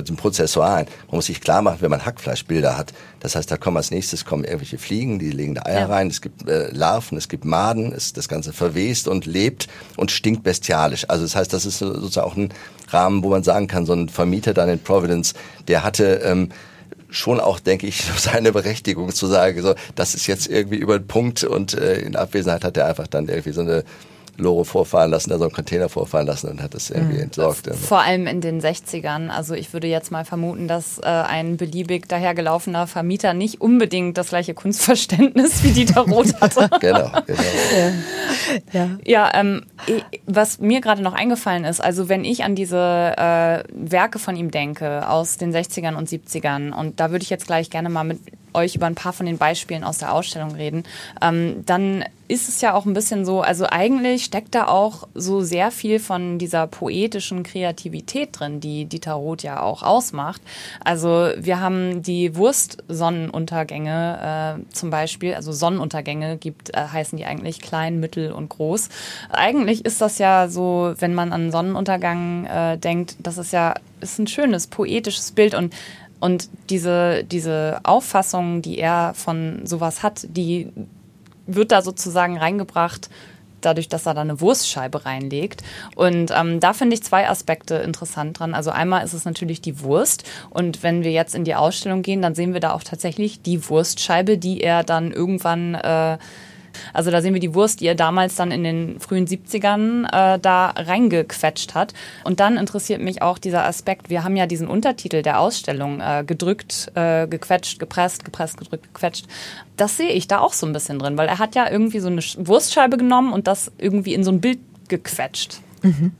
den Prozessualen. Man muss sich klar machen, wenn man Hackfleischbilder hat. Das heißt, da kommen als nächstes kommen irgendwelche Fliegen, die legen da Eier ja. rein. Es gibt äh, Larven, es gibt Maden, es, das Ganze verwest und lebt und stinkt bestialisch. Also das heißt, das ist sozusagen auch ein Rahmen, wo man sagen kann, so ein Vermieter dann in Providence, der hatte ähm, schon auch, denke ich, seine Berechtigung zu sagen, so, das ist jetzt irgendwie über den Punkt und äh, in Abwesenheit hat er einfach dann irgendwie so eine Lore vorfahren lassen, also einen Container vorfahren lassen und hat das irgendwie mhm. entsorgt. Vor allem in den 60ern. Also ich würde jetzt mal vermuten, dass äh, ein beliebig dahergelaufener Vermieter nicht unbedingt das gleiche Kunstverständnis wie Dieter Roth hatte. genau, genau. Ja, ja. ja ähm, was mir gerade noch eingefallen ist, also wenn ich an diese äh, Werke von ihm denke aus den 60ern und 70ern und da würde ich jetzt gleich gerne mal mit euch über ein paar von den Beispielen aus der Ausstellung reden, ähm, dann ist es ja auch ein bisschen so, also eigentlich steckt da auch so sehr viel von dieser poetischen Kreativität drin, die Dieter Roth ja auch ausmacht. Also wir haben die Wurstsonnenuntergänge äh, zum Beispiel, also Sonnenuntergänge gibt, äh, heißen die eigentlich klein, mittel und groß. Eigentlich ist das ja so, wenn man an Sonnenuntergang äh, denkt, das ist ja ist ein schönes poetisches Bild und und diese, diese Auffassung, die er von sowas hat, die wird da sozusagen reingebracht, dadurch, dass er da eine Wurstscheibe reinlegt. Und ähm, da finde ich zwei Aspekte interessant dran. Also einmal ist es natürlich die Wurst. Und wenn wir jetzt in die Ausstellung gehen, dann sehen wir da auch tatsächlich die Wurstscheibe, die er dann irgendwann äh, also da sehen wir die Wurst, die er damals dann in den frühen 70ern äh, da reingequetscht hat. Und dann interessiert mich auch dieser Aspekt, wir haben ja diesen Untertitel der Ausstellung, äh, gedrückt, äh, gequetscht, gepresst, gepresst, gedrückt, gequetscht. Das sehe ich da auch so ein bisschen drin, weil er hat ja irgendwie so eine Wurstscheibe genommen und das irgendwie in so ein Bild gequetscht. Mhm.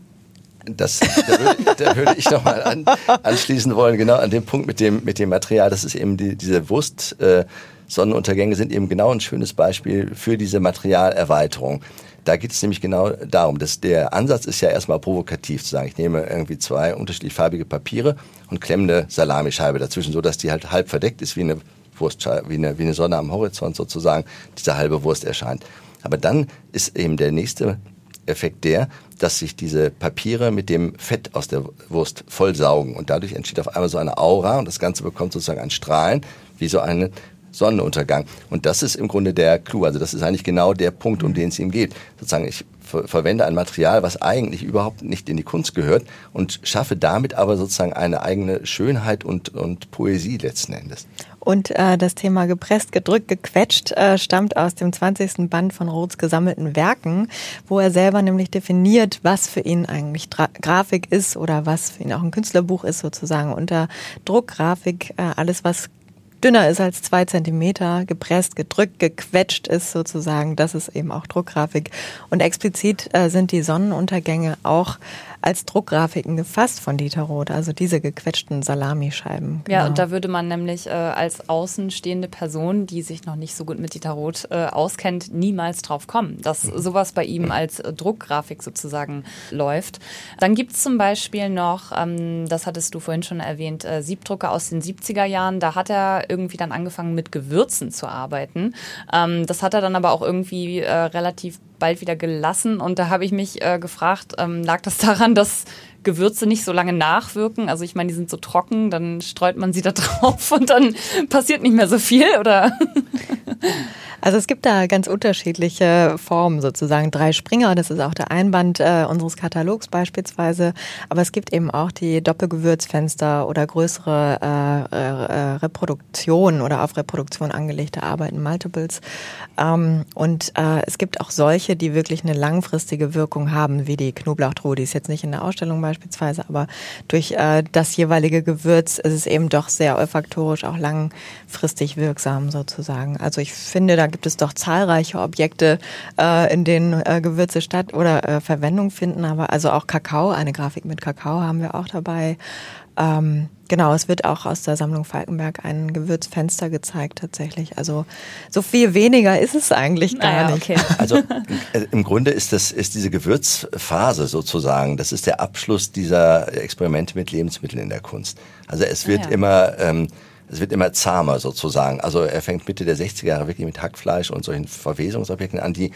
Das, da, würde, da würde ich nochmal an, anschließen wollen, genau an dem Punkt mit dem, mit dem Material. Das ist eben die, diese Wurst. Äh, Sonnenuntergänge sind eben genau ein schönes Beispiel für diese Materialerweiterung. Da geht es nämlich genau darum, dass der Ansatz ist ja erstmal provokativ zu sagen, ich nehme irgendwie zwei unterschiedlich farbige Papiere und klemme eine Salamischeibe dazwischen, so dass die halt halb verdeckt ist wie eine Wurstscheibe, wie eine, wie eine Sonne am Horizont sozusagen, diese halbe Wurst erscheint. Aber dann ist eben der nächste Effekt der, dass sich diese Papiere mit dem Fett aus der Wurst vollsaugen und dadurch entsteht auf einmal so eine Aura und das Ganze bekommt sozusagen ein Strahlen, wie so eine Sonnenuntergang. Und das ist im Grunde der Clou. Also das ist eigentlich genau der Punkt, um den es ihm geht. Sozusagen, ich ver verwende ein Material, was eigentlich überhaupt nicht in die Kunst gehört und schaffe damit aber sozusagen eine eigene Schönheit und, und Poesie letzten Endes. Und äh, das Thema gepresst, gedrückt, gequetscht äh, stammt aus dem 20. Band von Roths gesammelten Werken, wo er selber nämlich definiert, was für ihn eigentlich Tra Grafik ist oder was für ihn auch ein Künstlerbuch ist sozusagen. Unter Druckgrafik äh, alles, was dünner ist als zwei Zentimeter, gepresst, gedrückt, gequetscht ist sozusagen. Das ist eben auch Druckgrafik. Und explizit äh, sind die Sonnenuntergänge auch als Druckgrafiken gefasst von Dieter Roth, also diese gequetschten Salamischeiben. Genau. Ja, und da würde man nämlich äh, als außenstehende Person, die sich noch nicht so gut mit Dieter Roth äh, auskennt, niemals drauf kommen, dass sowas bei ihm als äh, Druckgrafik sozusagen läuft. Dann gibt es zum Beispiel noch, ähm, das hattest du vorhin schon erwähnt, äh, Siebdrucker aus den 70er Jahren. Da hat er irgendwie dann angefangen mit Gewürzen zu arbeiten. Ähm, das hat er dann aber auch irgendwie äh, relativ bald wieder gelassen. Und da habe ich mich äh, gefragt, ähm, lag das daran, dass Gewürze nicht so lange nachwirken? Also ich meine, die sind so trocken, dann streut man sie da drauf und dann passiert nicht mehr so viel, oder? Also es gibt da ganz unterschiedliche Formen sozusagen. Drei Springer, das ist auch der Einband äh, unseres Katalogs beispielsweise. Aber es gibt eben auch die Doppelgewürzfenster oder größere äh, äh, Reproduktionen oder auf Reproduktion angelegte Arbeiten, Multiples. Ähm, und äh, es gibt auch solche, die wirklich eine langfristige Wirkung haben, wie die Knoblauchtruhe. Die ist jetzt nicht in der Ausstellung beispielsweise, aber durch äh, das jeweilige Gewürz ist es eben doch sehr olfaktorisch auch langfristig wirksam sozusagen. Also ich finde, da gibt es doch zahlreiche Objekte, äh, in denen äh, Gewürze statt oder äh, Verwendung finden. Aber also auch Kakao, eine Grafik mit Kakao haben wir auch dabei. Ähm, genau, es wird auch aus der Sammlung Falkenberg ein Gewürzfenster gezeigt tatsächlich. Also so viel weniger ist es eigentlich gar naja, nicht. Okay. Also äh, im Grunde ist das ist diese Gewürzphase sozusagen. Das ist der Abschluss dieser Experimente mit Lebensmitteln in der Kunst. Also es wird ah, ja. immer ähm, es wird immer zahmer sozusagen. Also er fängt Mitte der 60er Jahre wirklich mit Hackfleisch und solchen Verwesungsobjekten an, die,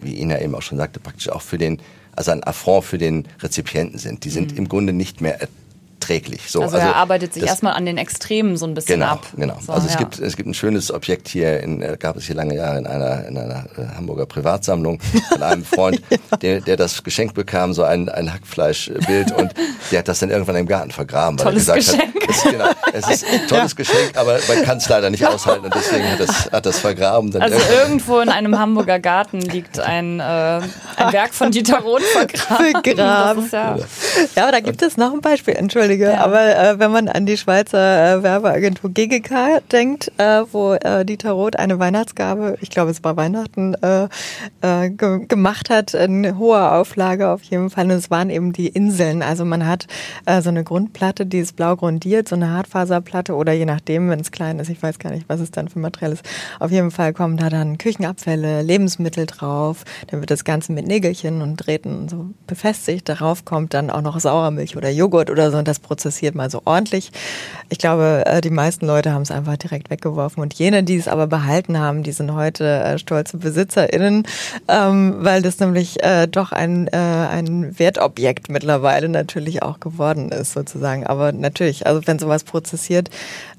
wie Ina eben auch schon sagte, praktisch auch für den, also ein Affront für den Rezipienten sind. Die sind mhm. im Grunde nicht mehr träglich. So, also, also er arbeitet sich erstmal an den Extremen so ein bisschen genau, ab. Genau, so, also es, ja. gibt, es gibt ein schönes Objekt hier, in, äh, gab es hier lange Jahre in einer, in einer äh, Hamburger Privatsammlung von einem Freund, ja. der, der das geschenkt bekam, so ein, ein Hackfleischbild und der hat das dann irgendwann im Garten vergraben, weil tolles er gesagt Geschenk. hat, es, genau, es ist ein tolles ja. Geschenk, aber man kann es leider nicht aushalten und deswegen hat das, hat das vergraben. also irgendwo in einem Hamburger Garten liegt ein, äh, ein Werk von Dieter Roth vergraben. vergraben. Ja, ja, aber da gibt es noch ein Beispiel, entschuldige, aber äh, wenn man an die Schweizer äh, Werbeagentur GGK denkt, äh, wo äh, Dieter Roth eine Weihnachtsgabe, ich glaube es war Weihnachten, äh, äh, ge gemacht hat, in hoher Auflage auf jeden Fall. Und es waren eben die Inseln. Also man hat äh, so eine Grundplatte, die ist blau grundiert, so eine Hartfaserplatte oder je nachdem, wenn es klein ist, ich weiß gar nicht, was es dann für Material ist. Auf jeden Fall kommen da dann Küchenabfälle, Lebensmittel drauf. Dann wird das Ganze mit Nägelchen und Drähten so befestigt. Darauf kommt dann auch noch Sauermilch oder Joghurt oder so und das prozessiert mal so ordentlich. Ich glaube, äh, die meisten Leute haben es einfach direkt weggeworfen und jene, die es aber behalten haben, die sind heute äh, stolze BesitzerInnen, ähm, weil das nämlich äh, doch ein, ein Wertobjekt mittlerweile natürlich auch geworden ist sozusagen. Aber natürlich, also wenn sowas prozessiert prozessiert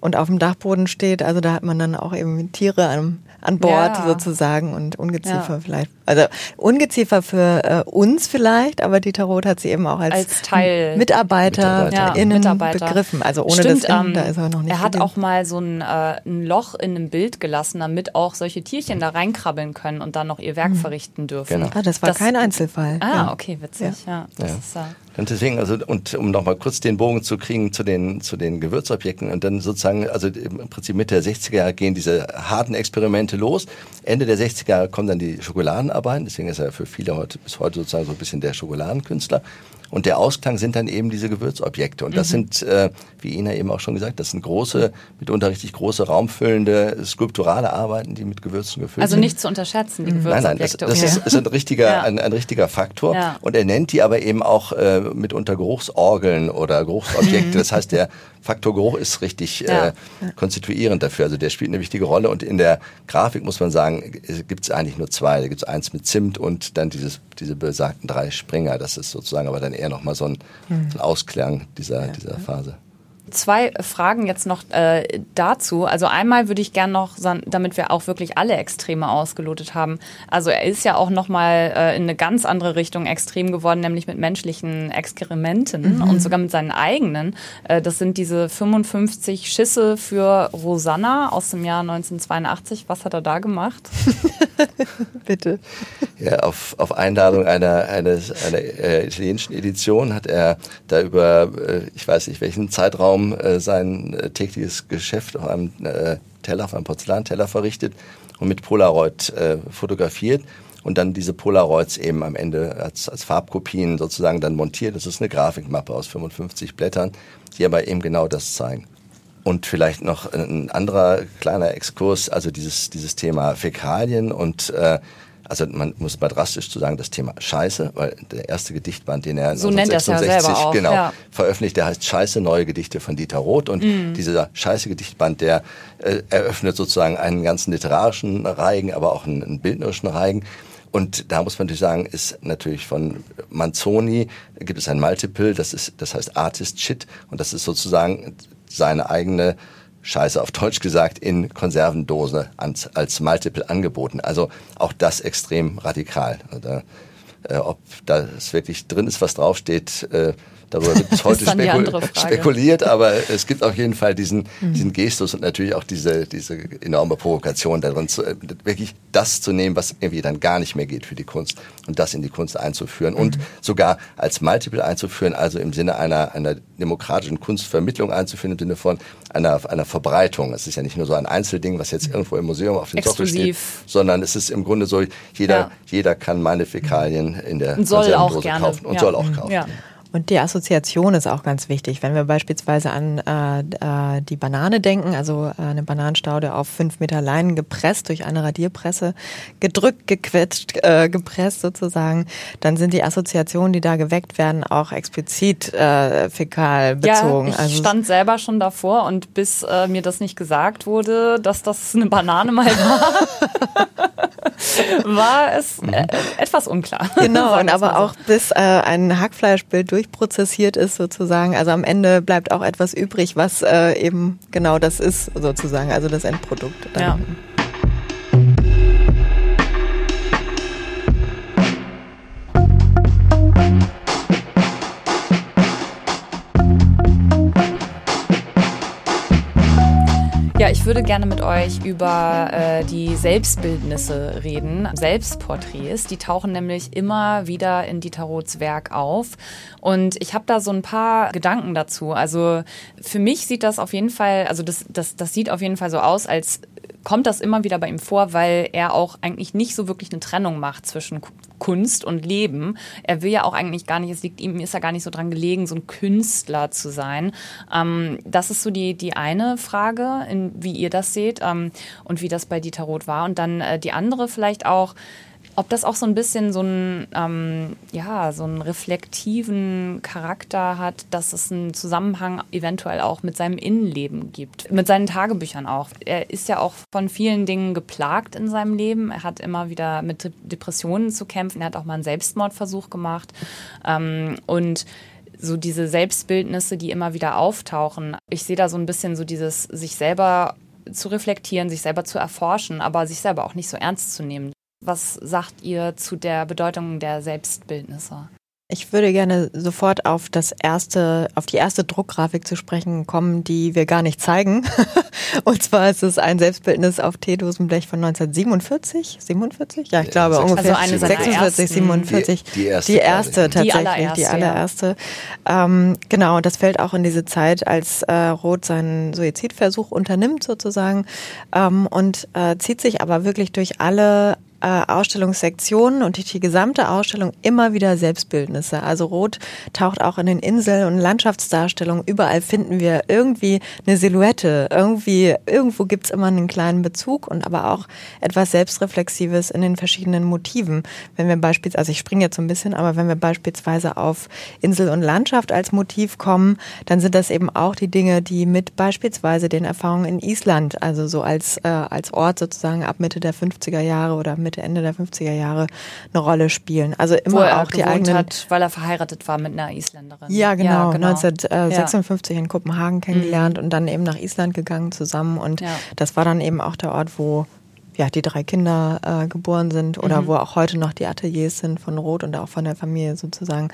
und auf dem Dachboden steht, also da hat man dann auch eben Tiere an, an Bord ja. sozusagen und Ungeziefer ja. vielleicht. Also Ungeziefer für äh, uns vielleicht, aber Dieter Roth hat sie eben auch als, als Teil Mitarbeiter, Mitarbeiter. Ja, Mitarbeiter. begriffen. Also ohne Stimmt, das ähm, da ist er noch nicht. Er hat auch mal so ein, äh, ein Loch in einem Bild gelassen, damit auch solche Tierchen da reinkrabbeln können und dann noch ihr Werk mhm. verrichten dürfen. Genau. Ah, das war das, kein Einzelfall. Ah, okay, witzig. Ja. ja. Das Ist, äh, und deswegen, also, und um nochmal kurz den Bogen zu kriegen zu den, zu den Gewürzobjekten und dann sozusagen, also im Prinzip Mitte der 60er Jahre gehen diese harten Experimente los. Ende der 60er Jahre kommen dann die Schokoladenarbeiten, deswegen ist er für viele heute, bis heute sozusagen so ein bisschen der Schokoladenkünstler. Und der Ausklang sind dann eben diese Gewürzobjekte. Und das mhm. sind, äh, wie Ina eben auch schon gesagt, das sind große, mitunter richtig große, raumfüllende, skulpturale Arbeiten, die mit Gewürzen gefüllt also sind. Also nicht zu unterschätzen, die Gewürzobjekte. Nein, nein, das, das okay. ist, ist, ein richtiger, ja. ein, ein, richtiger Faktor. Ja. Und er nennt die aber eben auch äh, mitunter Geruchsorgeln oder Geruchsobjekte. Das heißt, der Faktor Geruch ist richtig ja. äh, konstituierend dafür. Also der spielt eine wichtige Rolle. Und in der Grafik muss man sagen, gibt es eigentlich nur zwei. Da gibt es eins mit Zimt und dann dieses, diese besagten drei Springer. Das ist sozusagen aber dann eher nochmal so ein, mhm. so ein Ausklang dieser, ja. dieser Phase zwei Fragen jetzt noch äh, dazu. Also einmal würde ich gerne noch, damit wir auch wirklich alle Extreme ausgelotet haben. Also er ist ja auch noch mal äh, in eine ganz andere Richtung extrem geworden, nämlich mit menschlichen Experimenten mhm. und sogar mit seinen eigenen. Äh, das sind diese 55 Schisse für Rosanna aus dem Jahr 1982. Was hat er da gemacht? Bitte. Ja, auf, auf Einladung einer, eines, einer äh, italienischen Edition hat er da über, äh, ich weiß nicht welchen Zeitraum, Raum äh, sein äh, tägliches Geschäft auf einem äh, Teller, auf einem Porzellanteller verrichtet und mit Polaroid äh, fotografiert und dann diese Polaroids eben am Ende als, als Farbkopien sozusagen dann montiert. Das ist eine Grafikmappe aus 55 Blättern, die aber eben genau das zeigen. Und vielleicht noch ein anderer kleiner Exkurs, also dieses, dieses Thema Fäkalien und äh, also man muss mal drastisch zu sagen, das Thema Scheiße, weil der erste Gedichtband, den er so 1966 ja genau, ja. veröffentlicht, der heißt Scheiße, neue Gedichte von Dieter Roth und mhm. dieser Scheiße Gedichtband, der äh, eröffnet sozusagen einen ganzen literarischen Reigen, aber auch einen, einen bildnerischen Reigen. Und da muss man natürlich sagen, ist natürlich von Manzoni gibt es ein Multiple, das ist, das heißt Artist Shit und das ist sozusagen seine eigene Scheiße auf Deutsch gesagt, in Konservendose als, als Multiple angeboten. Also auch das extrem radikal. Oder, äh, ob das wirklich drin ist, was draufsteht, äh, Darüber wird bis heute spekul spekuliert, aber es gibt auf jeden Fall diesen, mhm. diesen Gestus und natürlich auch diese, diese enorme Provokation darin, zu, äh, wirklich das zu nehmen, was irgendwie dann gar nicht mehr geht für die Kunst und das in die Kunst einzuführen mhm. und sogar als Multiple einzuführen, also im Sinne einer, einer demokratischen Kunstvermittlung einzuführen, im Sinne von einer, einer Verbreitung. Es ist ja nicht nur so ein Einzelding, was jetzt irgendwo im Museum auf dem Sockel steht, sondern es ist im Grunde so, jeder, ja. jeder kann meine Fäkalien in der soll auch gerne. kaufen und ja. soll auch kaufen. Ja. Und die Assoziation ist auch ganz wichtig. Wenn wir beispielsweise an äh, äh, die Banane denken, also äh, eine Bananenstaude auf fünf Meter Leinen gepresst durch eine Radierpresse, gedrückt, gequetscht, äh, gepresst sozusagen, dann sind die Assoziationen, die da geweckt werden, auch explizit äh, fäkal bezogen. Ja, ich also stand selber schon davor und bis äh, mir das nicht gesagt wurde, dass das eine Banane mal war. war es äh, etwas unklar. Genau, und aber auch bis äh, ein Hackfleischbild durchprozessiert ist sozusagen. Also am Ende bleibt auch etwas übrig, was äh, eben genau das ist sozusagen, also das Endprodukt. Dann. Ja. Ja, ich würde gerne mit euch über äh, die Selbstbildnisse reden, Selbstporträts. Die tauchen nämlich immer wieder in Dieter Roths Werk auf. Und ich habe da so ein paar Gedanken dazu. Also für mich sieht das auf jeden Fall, also das, das, das sieht auf jeden Fall so aus, als kommt das immer wieder bei ihm vor, weil er auch eigentlich nicht so wirklich eine Trennung macht zwischen Kunst und Leben. Er will ja auch eigentlich gar nicht, es liegt ihm, ist ja gar nicht so dran gelegen, so ein Künstler zu sein. Ähm, das ist so die, die eine Frage, in, wie ihr das seht ähm, und wie das bei Dieter Roth war. Und dann äh, die andere vielleicht auch, ob das auch so ein bisschen so einen, ähm, ja, so einen reflektiven Charakter hat, dass es einen Zusammenhang eventuell auch mit seinem Innenleben gibt, mit seinen Tagebüchern auch. Er ist ja auch von vielen Dingen geplagt in seinem Leben. Er hat immer wieder mit Depressionen zu kämpfen. Er hat auch mal einen Selbstmordversuch gemacht. Ähm, und so diese Selbstbildnisse, die immer wieder auftauchen. Ich sehe da so ein bisschen so dieses sich selber zu reflektieren, sich selber zu erforschen, aber sich selber auch nicht so ernst zu nehmen. Was sagt ihr zu der Bedeutung der Selbstbildnisse? Ich würde gerne sofort auf das erste, auf die erste Druckgrafik zu sprechen kommen, die wir gar nicht zeigen. Und zwar ist es ein Selbstbildnis auf Teedosenblech von 1947, 47? Ja, ich glaube also ungefähr eine 46, 47. Die, die erste, die erste tatsächlich, die allererste. Die allererste. Ja. Ähm, genau, das fällt auch in diese Zeit, als äh, Roth seinen Suizidversuch unternimmt sozusagen ähm, und äh, zieht sich aber wirklich durch alle äh, Ausstellungssektionen und die, die gesamte Ausstellung immer wieder Selbstbildnisse. Also Rot taucht auch in den Insel- und Landschaftsdarstellungen. Überall finden wir irgendwie eine Silhouette. Irgendwie, irgendwo gibt's immer einen kleinen Bezug und aber auch etwas Selbstreflexives in den verschiedenen Motiven. Wenn wir beispielsweise, also ich springe jetzt so ein bisschen, aber wenn wir beispielsweise auf Insel und Landschaft als Motiv kommen, dann sind das eben auch die Dinge, die mit beispielsweise den Erfahrungen in Island, also so als, äh, als Ort sozusagen ab Mitte der 50er Jahre oder Mitte, Ende der 50er Jahre eine Rolle spielen. Also immer er auch die eigenen. hat, weil er verheiratet war mit einer Isländerin. Ja, genau. Ja, genau. 1956 in Kopenhagen kennengelernt und dann eben nach Island gegangen zusammen. Und Ja. das war dann eben auch der Ort, wo ja, die drei Kinder äh, geboren sind oder wo auch heute noch die Ateliers sind von Roth und auch von der Familie sozusagen.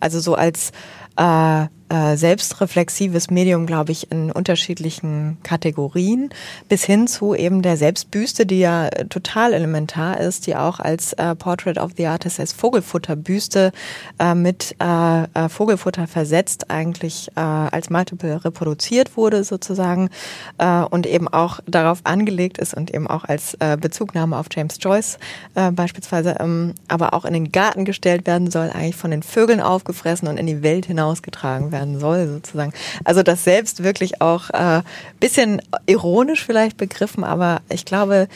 Also so als äh, äh, selbstreflexives Medium, glaube ich, in unterschiedlichen Kategorien, bis hin zu eben der Selbstbüste, die ja total elementar ist, die auch als äh, Portrait of the Artist als Vogelfutterbüste äh, mit äh, äh, Vogelfutter versetzt eigentlich äh, als Multiple reproduziert wurde sozusagen äh, und eben auch darauf angelegt ist und eben auch als äh, Bezugnahme auf James Joyce äh, beispielsweise, ähm, aber auch in den Garten gestellt werden soll, eigentlich von den Vögeln aufgefressen und in die Welt hinausgetragen werden soll sozusagen. Also das selbst wirklich auch äh, bisschen ironisch vielleicht begriffen, aber ich glaube,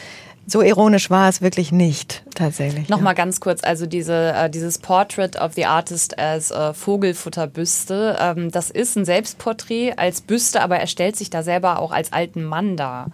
so ironisch war es wirklich nicht tatsächlich. Nochmal ganz kurz, also diese, äh, dieses Portrait of the Artist als äh, Vogelfutterbüste, ähm, das ist ein Selbstporträt als Büste, aber er stellt sich da selber auch als alten Mann dar.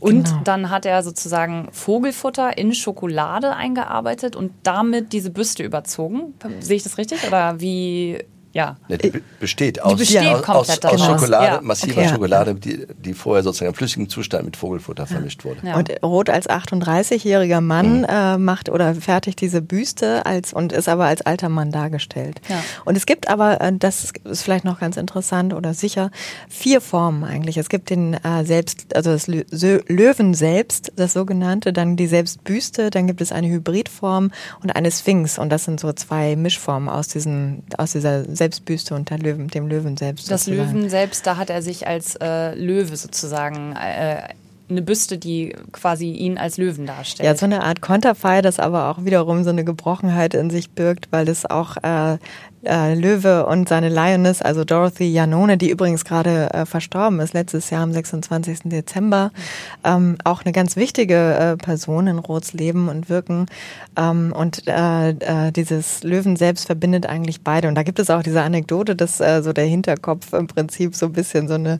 Und Genau. dann hat er sozusagen Vogelfutter in Schokolade eingearbeitet und damit diese Büste überzogen. Sehe ich das richtig? Oder wie, ja. Ne, die be- besteht aus, besteht aus, aus, aus. Schokolade, Ja, massiver okay. Schokolade, die, die vorher sozusagen im flüssigen Zustand mit Vogelfutter vermischt wurde. Ja. Und Roth als 38-jähriger Mann äh, macht oder fertigt diese Büste als und ist aber als alter Mann dargestellt. Ja. Und es gibt aber, äh, das ist vielleicht noch ganz interessant oder sicher, vier Formen eigentlich. Es gibt den äh, selbst, also das Löwen selbst, das sogenannte, dann die Selbstbüste, dann gibt es eine Hybridform und eine Sphinx. Und das sind so zwei Mischformen aus diesen, aus dieser Selbstbüste und der Löwen, dem Löwen selbst. Das sozusagen. Löwen selbst, da hat er sich als äh, Löwe sozusagen äh, eine Büste, die quasi ihn als Löwen darstellt. Ja, so eine Art Konterfei, das aber auch wiederum so eine Gebrochenheit in sich birgt, weil es auch äh, äh, Löwe und seine Lioness, also Dorothy Janone, die übrigens gerade äh, verstorben ist, letztes Jahr am 26. Dezember, ähm, auch eine ganz wichtige äh, Person in Roths Leben und Wirken. Ähm, und äh, äh, dieses Löwen selbst verbindet eigentlich beide. Und da gibt es auch diese Anekdote, dass äh, so der Hinterkopf im Prinzip so ein bisschen so eine,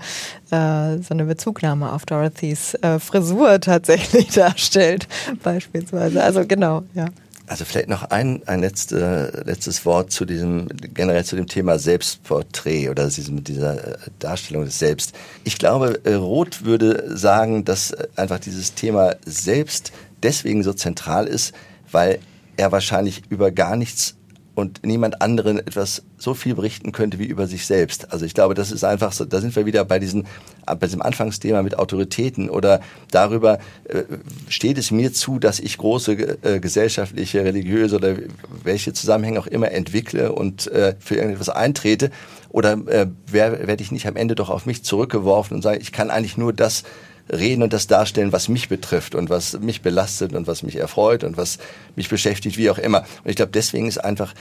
äh, so eine Bezugnahme auf Dorothys Frisur tatsächlich darstellt, beispielsweise. Also genau, ja. Also vielleicht noch ein, ein letzte, letztes Wort zu diesem, generell zu dem Thema Selbstporträt oder diesem, dieser äh, Darstellung des Selbst. Ich glaube, äh, Roth würde sagen, dass äh, einfach dieses Thema Selbst deswegen so zentral ist, weil er wahrscheinlich über gar nichts und niemand anderen etwas so viel berichten könnte wie über sich selbst. Also ich glaube, das ist einfach so, da sind wir wieder bei diesen, bei diesem Anfangsthema mit Autoritäten oder darüber, äh, steht es mir zu, dass ich große äh, gesellschaftliche, religiöse oder welche Zusammenhänge auch immer entwickle und äh, für irgendetwas eintrete oder äh, wer- werde ich nicht am Ende doch auf mich zurückgeworfen und sage, ich kann eigentlich nur das reden und das darstellen, was mich betrifft und was mich belastet und was mich erfreut und was mich beschäftigt, wie auch immer. Und ich glaube, deswegen ist einfach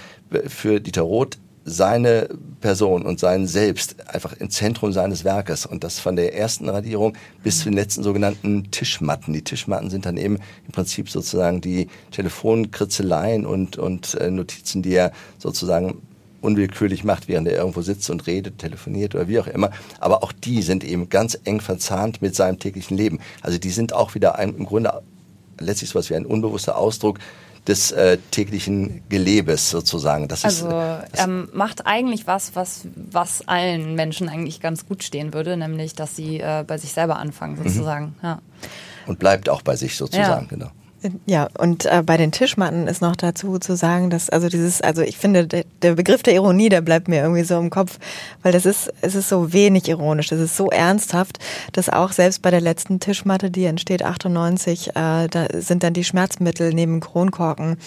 für Dieter Roth seine Person und sein Selbst einfach im Zentrum seines Werkes und das von der ersten Radierung bis zu den letzten sogenannten Tischmatten. Die Tischmatten sind dann eben im Prinzip sozusagen die Telefonkritzeleien und, und äh, Notizen, die er sozusagen unwillkürlich macht, während er irgendwo sitzt und redet, telefoniert oder wie auch immer. Aber auch die sind eben ganz eng verzahnt mit seinem täglichen Leben. Also die sind auch wieder ein, im Grunde letztlich sowas wie ein unbewusster Ausdruck des äh, täglichen Gelebes sozusagen. Das Also ist, das, ähm, macht eigentlich was, was, was allen Menschen eigentlich ganz gut stehen würde, nämlich dass sie äh, bei sich selber anfangen sozusagen. Ja. und bleibt auch bei sich sozusagen, Ja. genau. Ja, und äh, bei den Tischmatten ist noch dazu zu sagen, dass also dieses, also ich finde, der, der Begriff der Ironie, der bleibt mir irgendwie so im Kopf, weil das ist, es ist so wenig ironisch, es ist so ernsthaft, dass auch selbst bei der letzten Tischmatte, die entsteht 98, äh, da sind dann die Schmerzmittel neben Kronkorken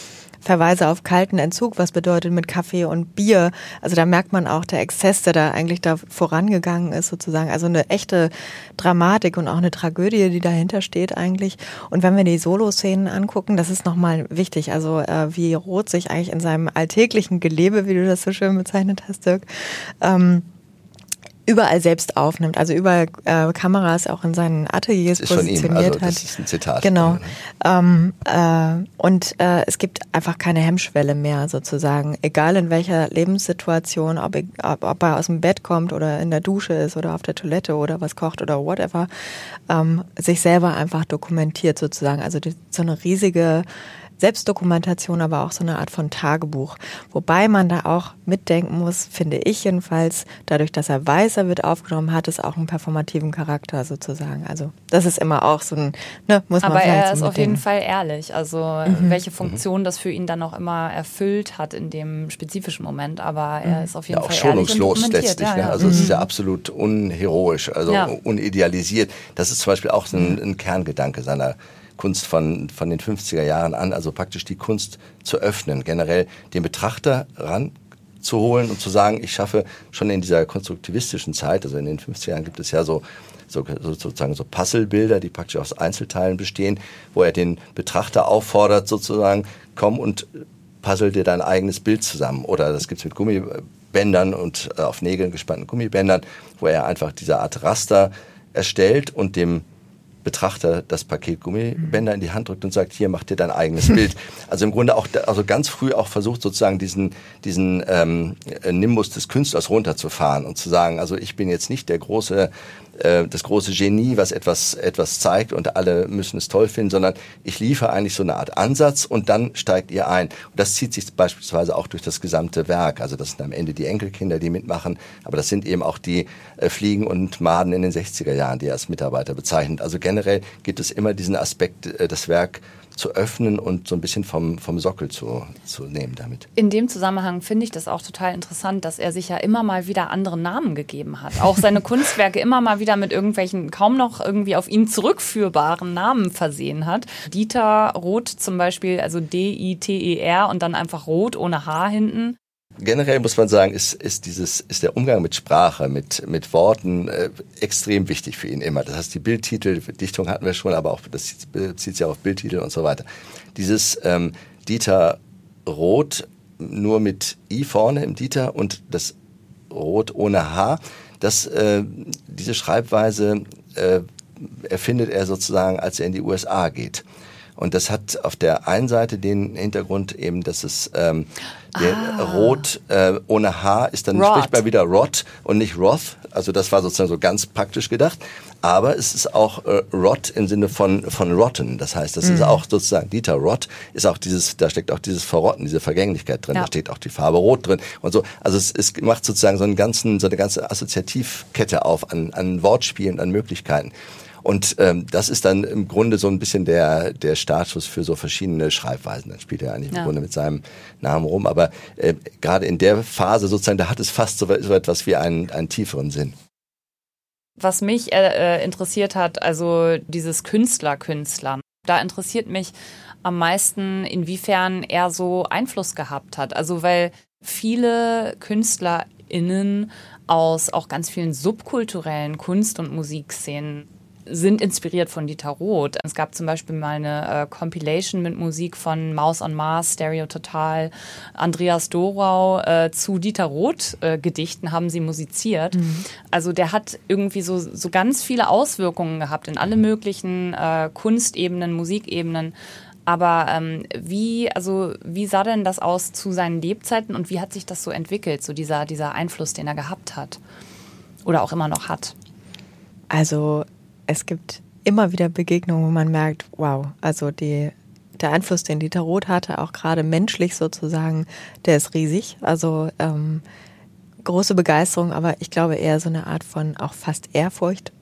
Verweise auf kalten Entzug, was bedeutet mit Kaffee und Bier. Also da merkt man auch der Exzess, der da eigentlich da vorangegangen ist sozusagen. Also eine echte Dramatik und auch eine Tragödie, die dahinter steht eigentlich. Und wenn wir die Solo-Szenen angucken, das ist nochmal wichtig. Also äh, wie Roth sich eigentlich in seinem alltäglichen Gelebe, wie du das so schön bezeichnet hast, Dirk, ähm, überall selbst aufnimmt, also überall äh, Kameras auch in seinen Ateliers ist positioniert von ihm. Also, hat. Das ist ein Zitat. Genau. Ähm, äh, und äh, es gibt einfach keine Hemmschwelle mehr sozusagen, egal in welcher Lebenssituation, ob, ob, ob, er aus dem Bett kommt oder in der Dusche ist oder auf der Toilette oder was kocht oder whatever, ähm, sich selber einfach dokumentiert sozusagen. Also die, so eine riesige Selbstdokumentation, aber auch so eine Art von Tagebuch. Wobei man da auch mitdenken muss, finde ich jedenfalls, dadurch, dass er weiß, er wird aufgenommen, hat es auch einen performativen Charakter sozusagen. Also das ist immer auch so ein, ne, muss man Aber er so ist auf jeden Fall ehrlich. Also mhm. welche Funktion mhm. das für ihn dann auch immer erfüllt hat in dem spezifischen Moment. Aber er mhm. ist auf jeden ja, Fall auch schonungslos letztlich. Ja, ne? ja. Also es ist ja mhm. absolut unheroisch, also unidealisiert. Das ist zum Beispiel auch ein, ein Kerngedanke seiner Kunst von, von den 50er Jahren an, also praktisch die Kunst zu öffnen, generell den Betrachter ranzuholen und zu sagen, ich schaffe schon in dieser konstruktivistischen Zeit, also in den 50er Jahren gibt es ja so so, sozusagen so Puzzlebilder, die praktisch aus Einzelteilen bestehen, wo er den Betrachter auffordert, sozusagen, komm und puzzle dir dein eigenes Bild zusammen. Oder das gibt's mit Gummibändern und äh, auf Nägeln gespannten Gummibändern, wo er einfach diese Art Raster erstellt und dem Betrachter das Paket Gummibänder in die Hand drückt und sagt, hier mach dir dein eigenes Bild. Also im Grunde auch, also ganz früh auch versucht sozusagen diesen, diesen ähm, Nimbus des Künstlers runterzufahren und zu sagen, also ich bin jetzt nicht der große äh, das große Genie, was etwas, etwas zeigt und alle müssen es toll finden, sondern ich liefere eigentlich so eine Art Ansatz und dann steigt ihr ein. Und das zieht sich beispielsweise auch durch das gesamte Werk. Also das sind am Ende die Enkelkinder, die mitmachen, aber das sind eben auch die äh, Fliegen und Maden in den 60er Jahren, die er als Mitarbeiter bezeichnet. Also generell gibt es immer diesen Aspekt, äh, das Werk zu öffnen und so ein bisschen vom, vom Sockel zu, zu nehmen damit. In dem Zusammenhang finde ich das auch total interessant, dass er sich ja immer mal wieder andere Namen gegeben hat. Auch seine Kunstwerke immer mal wieder mit irgendwelchen kaum noch irgendwie auf ihn zurückführbaren Namen versehen hat. Dieter Roth zum Beispiel, also D-I-T-E-R und dann einfach Rot ohne H hinten generell muss man sagen, ist, ist dieses, ist der Umgang mit Sprache, mit, mit Worten äh, extrem wichtig für ihn immer. Das heißt, die Bildtitel, Dichtung hatten wir schon, aber auch das bezieht sich auf Bildtitel und so weiter. Dieses ähm, Dieter Roth nur mit I vorne im Dieter und das Rot ohne H, das, äh, diese Schreibweise äh, erfindet er sozusagen, als er in die USA geht. Und das hat auf der einen Seite den Hintergrund eben, dass es ähm, ah. Rot äh, ohne H ist dann Rot. spricht man wieder Rot und nicht Roth. Also das war sozusagen so ganz praktisch gedacht. Aber es ist auch äh, Rot im Sinne von von Rotten. Das heißt, das mhm. ist auch sozusagen Dieter Rott ist auch dieses, da steckt auch dieses Verrotten, diese Vergänglichkeit drin. Ja. Da steht auch die Farbe Rot drin und so. Also es, es macht sozusagen so einen ganzen, so eine ganze Assoziativkette auf an, an Wortspielen, an Möglichkeiten. Und ähm, das ist dann im Grunde so ein bisschen der, der Startschuss für so verschiedene Schreibweisen. Dann spielt er eigentlich ja. im Grunde mit seinem Namen rum. Aber äh, gerade in der Phase sozusagen, da hat es fast so, so etwas wie einen, einen tieferen Sinn. Was mich äh, äh interessiert hat, also dieses Künstler-Künstler, da interessiert mich am meisten, inwiefern er so Einfluss gehabt hat. Also weil viele KünstlerInnen aus auch ganz vielen subkulturellen Kunst- und Musikszenen sind inspiriert von Dieter Roth. Es gab zum Beispiel mal eine äh, Compilation mit Musik von Maus on Mars, Stereo Total, Andreas Dorau äh, zu Dieter Roth äh, Gedichten haben sie musiziert. Mhm. Also der hat irgendwie so, so ganz viele Auswirkungen gehabt in alle möglichen äh, Kunstebenen, Musikebenen. Aber ähm, wie, also wie sah denn das aus zu seinen Lebzeiten und wie hat sich das so entwickelt, so dieser, dieser Einfluss, den er gehabt hat oder auch immer noch hat? Also es gibt immer wieder Begegnungen, wo man merkt, wow, also die, der Einfluss, den Dieter Roth hatte, auch gerade menschlich sozusagen, der ist riesig. Also ähm, große Begeisterung, aber ich glaube eher so eine Art von auch fast Ehrfurcht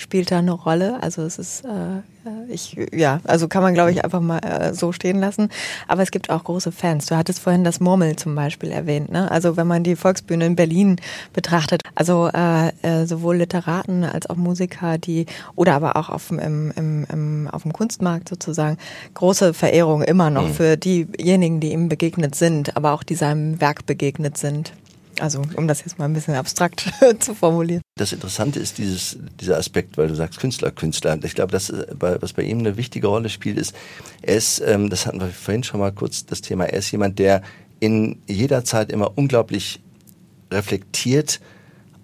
spielt da eine Rolle. Also es ist, äh, ich, ja, also kann man glaube ich einfach mal äh, so stehen lassen. Aber es gibt auch große Fans. Du hattest vorhin das Murmel zum Beispiel erwähnt. Ne? Also wenn man die Volksbühne in Berlin betrachtet, also äh, äh, sowohl Literaten als auch Musiker, die oder aber auch auf dem, im, im, im, auf dem Kunstmarkt sozusagen große Verehrung immer noch mhm. für diejenigen, die ihm begegnet sind, aber auch die seinem Werk begegnet sind. Also um das jetzt mal ein bisschen abstrakt zu formulieren. Das Interessante ist dieses, dieser Aspekt, weil du sagst Künstler, Künstler. Ich glaube, das, was bei ihm eine wichtige Rolle spielt, ist, er ist, ähm, das hatten wir vorhin schon mal kurz das Thema, er ist jemand, der in jeder Zeit immer unglaublich reflektiert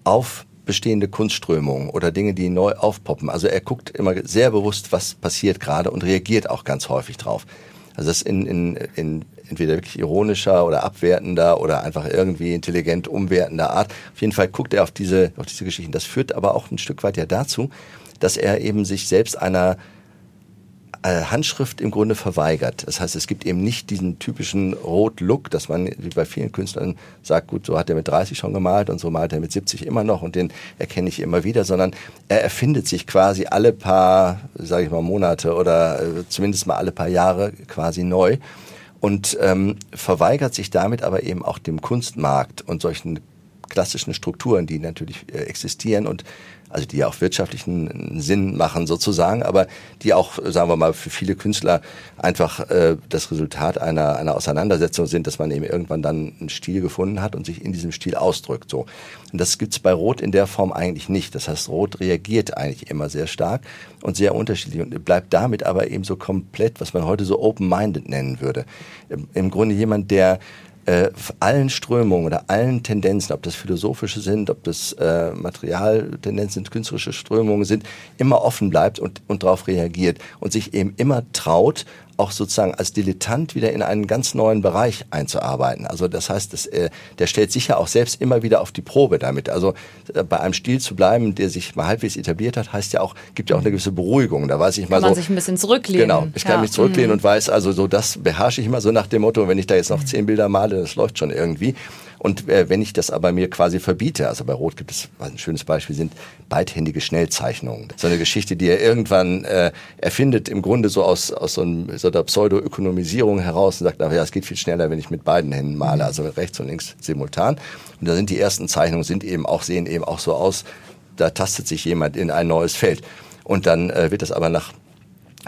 auf bestehende Kunstströmungen oder Dinge, die neu aufpoppen. Also er guckt immer sehr bewusst, was passiert gerade und reagiert auch ganz häufig drauf. Also das in, in, in entweder wirklich ironischer oder abwertender oder einfach irgendwie intelligent umwertender Art. Auf jeden Fall guckt er auf diese, auf diese Geschichten. Das führt aber auch ein Stück weit ja dazu, dass er eben sich selbst einer äh, Handschrift im Grunde verweigert. Das heißt, es gibt eben nicht diesen typischen Rot-Look, dass man wie bei vielen Künstlern sagt, gut, so hat er mit 30 schon gemalt und so malt er mit 70 immer noch und den erkenne ich immer wieder, sondern er erfindet sich quasi alle paar, sage ich mal, Monate oder äh, zumindest mal alle paar Jahre quasi neu und ähm, verweigert sich damit aber eben auch dem Kunstmarkt und solchen klassischen Strukturen, die natürlich äh, existieren und also die ja auch wirtschaftlichen Sinn machen sozusagen, aber die auch, sagen wir mal, für viele Künstler einfach äh, das Resultat einer, einer Auseinandersetzung sind, dass man eben irgendwann dann einen Stil gefunden hat und sich in diesem Stil ausdrückt. So. Und das gibt's bei Rot in der Form eigentlich nicht. Das heißt, Rot reagiert eigentlich immer sehr stark und sehr unterschiedlich und bleibt damit aber eben so komplett, was man heute so open-minded nennen würde. Im Grunde jemand, der äh, allen Strömungen oder allen Tendenzen, ob das philosophische sind, ob das äh, Materialtendenzen sind, künstlerische Strömungen sind, immer offen bleibt und, und darauf reagiert und sich eben immer traut, auch sozusagen als Dilettant wieder in einen ganz neuen Bereich einzuarbeiten. Also das heißt, das, äh, der stellt sich ja auch selbst immer wieder auf die Probe damit. Also äh, bei einem Stil zu bleiben, der sich mal halbwegs etabliert hat, heißt ja auch, gibt ja auch eine gewisse Beruhigung. Da weiß ich mal kann so. man sich ein bisschen zurücklehnen. Genau, ich kann ja. mich zurücklehnen mhm. und weiß, also so das beherrsche ich immer so nach dem Motto, wenn ich da jetzt noch zehn Bilder male, das läuft schon irgendwie. Und äh, wenn ich das aber mir quasi verbiete, also bei Rot gibt es ein schönes Beispiel, sind beidhändige Schnellzeichnungen. So eine Geschichte, die er irgendwann äh, erfindet, im Grunde so aus, aus so, einem, so einer Pseudo-Ökonomisierung heraus und sagt, ach ja, es geht viel schneller, wenn ich mit beiden Händen male, also rechts und links simultan. Und da sind die ersten Zeichnungen, sind eben auch, sehen eben auch so aus, da tastet sich jemand in ein neues Feld. Und dann äh, wird das aber nach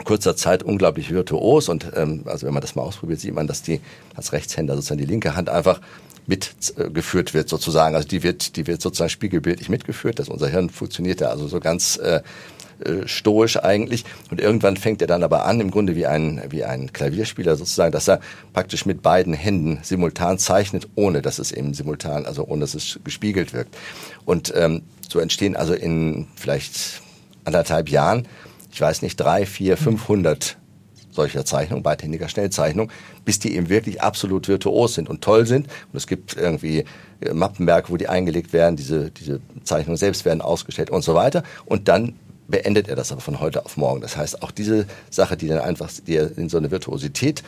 kurzer Zeit unglaublich virtuos und ähm, also wenn man das mal ausprobiert, sieht man, dass die als Rechtshänder sozusagen die linke Hand einfach mitgeführt wird sozusagen. Also die wird, die wird sozusagen spiegelbildlich mitgeführt. dass unser Hirn funktioniert ja also so ganz äh, äh, stoisch eigentlich. Und irgendwann fängt er dann aber an, im Grunde wie ein, wie ein Klavierspieler sozusagen, dass er praktisch mit beiden Händen simultan zeichnet, ohne dass es eben simultan, also ohne dass es gespiegelt wirkt. Und ähm, so entstehen also in vielleicht anderthalb Jahren, ich weiß nicht, drei, vier, fünfhundert solcher Zeichnung, beidhändiger Schnellzeichnung, bis die eben wirklich absolut virtuos sind und toll sind. Und es gibt irgendwie äh, Mappenwerke, wo die eingelegt werden, diese, diese Zeichnungen selbst werden ausgestellt und so weiter. Und dann beendet er das aber von heute auf morgen. Das heißt, auch diese Sache, die dann einfach, die er in so eine Virtuosität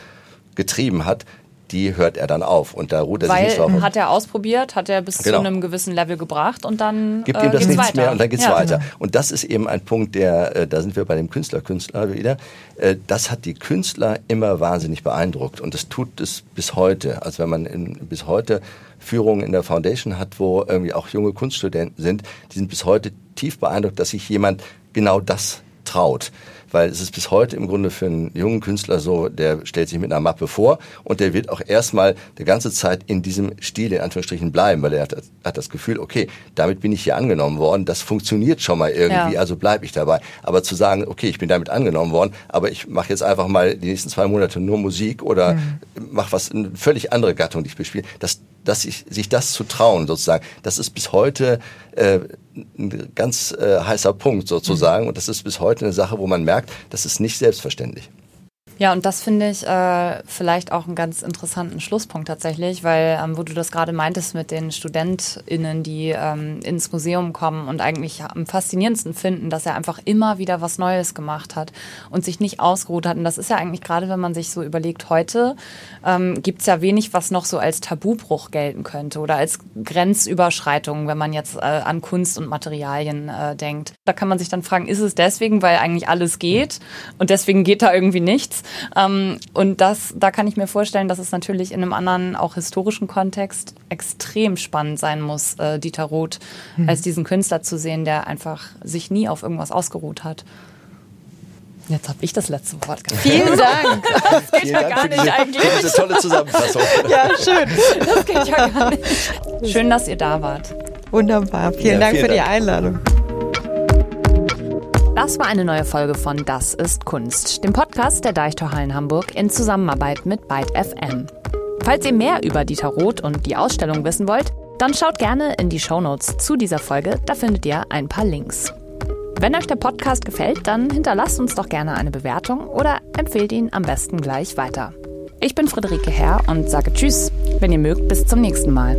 getrieben hat, die hört er dann auf und da ruht er Weil, sich nicht drauf. hat er ausprobiert, hat er bis genau. zu einem gewissen Level gebracht und dann gibt äh, ihm das nichts weiter. mehr und dann geht's ja. weiter. Und das ist eben ein Punkt, der, äh, da sind wir bei dem Künstler, Künstler wieder. Äh, das hat die Künstler immer wahnsinnig beeindruckt und das tut es bis heute. Also wenn man in, bis heute Führungen in der Foundation hat, wo irgendwie auch junge Kunststudenten sind, die sind bis heute tief beeindruckt, dass sich jemand genau das traut weil es ist bis heute im Grunde für einen jungen Künstler so, der stellt sich mit einer Mappe vor und der wird auch erstmal die ganze Zeit in diesem Stil in Anführungsstrichen bleiben, weil er hat, hat das Gefühl, okay, damit bin ich hier angenommen worden, das funktioniert schon mal irgendwie, ja. also bleibe ich dabei. Aber zu sagen, okay, ich bin damit angenommen worden, aber ich mache jetzt einfach mal die nächsten zwei Monate nur Musik oder mhm. mache was, eine völlig andere Gattung, die ich bespiele, das dass ich, sich das zu trauen, sozusagen, das ist bis heute äh, ein ganz äh, heißer Punkt sozusagen. Mhm. Und das ist bis heute eine Sache, wo man merkt, das ist nicht selbstverständlich. Ja, und das finde ich äh, vielleicht auch einen ganz interessanten Schlusspunkt tatsächlich, weil ähm, wo du das gerade meintest mit den StudentInnen, die ähm, ins Museum kommen und eigentlich am faszinierendsten finden, dass er einfach immer wieder was Neues gemacht hat und sich nicht ausgeruht hat. Und das ist ja eigentlich gerade, wenn man sich so überlegt, heute ähm, gibt es ja wenig, was noch so als Tabubruch gelten könnte oder als Grenzüberschreitung, wenn man jetzt äh, an Kunst und Materialien äh, denkt. Da kann man sich dann fragen, ist es deswegen, weil eigentlich alles geht und deswegen geht da irgendwie nichts? Ähm, und das, da kann ich mir vorstellen, dass es natürlich in einem anderen, auch historischen Kontext extrem spannend sein muss, äh, Dieter Roth mhm. als diesen Künstler zu sehen, der einfach sich nie auf irgendwas ausgeruht hat. Jetzt habe ich das letzte Wort gehabt. Vielen Dank. Das geht Vielen ja Dank gar nicht diese, eigentlich. Diese tolle Zusammenfassung. ja, schön. Das geht ja gar nicht. Schön, dass ihr da wart. Wunderbar. Vielen ja, Dank vielen für Dank. die Einladung. Das war eine neue Folge von Das ist Kunst, dem Podcast der Deichtorhallen Hamburg in Zusammenarbeit mit Byte FM. Falls ihr mehr über Dieter Roth und die Ausstellung wissen wollt, dann schaut gerne in die Shownotes zu dieser Folge, da findet ihr ein paar Links. Wenn euch der Podcast gefällt, dann hinterlasst uns doch gerne eine Bewertung oder empfehlt ihn am besten gleich weiter. Ich bin Friederike Herr und sage Tschüss, wenn ihr mögt, bis zum nächsten Mal.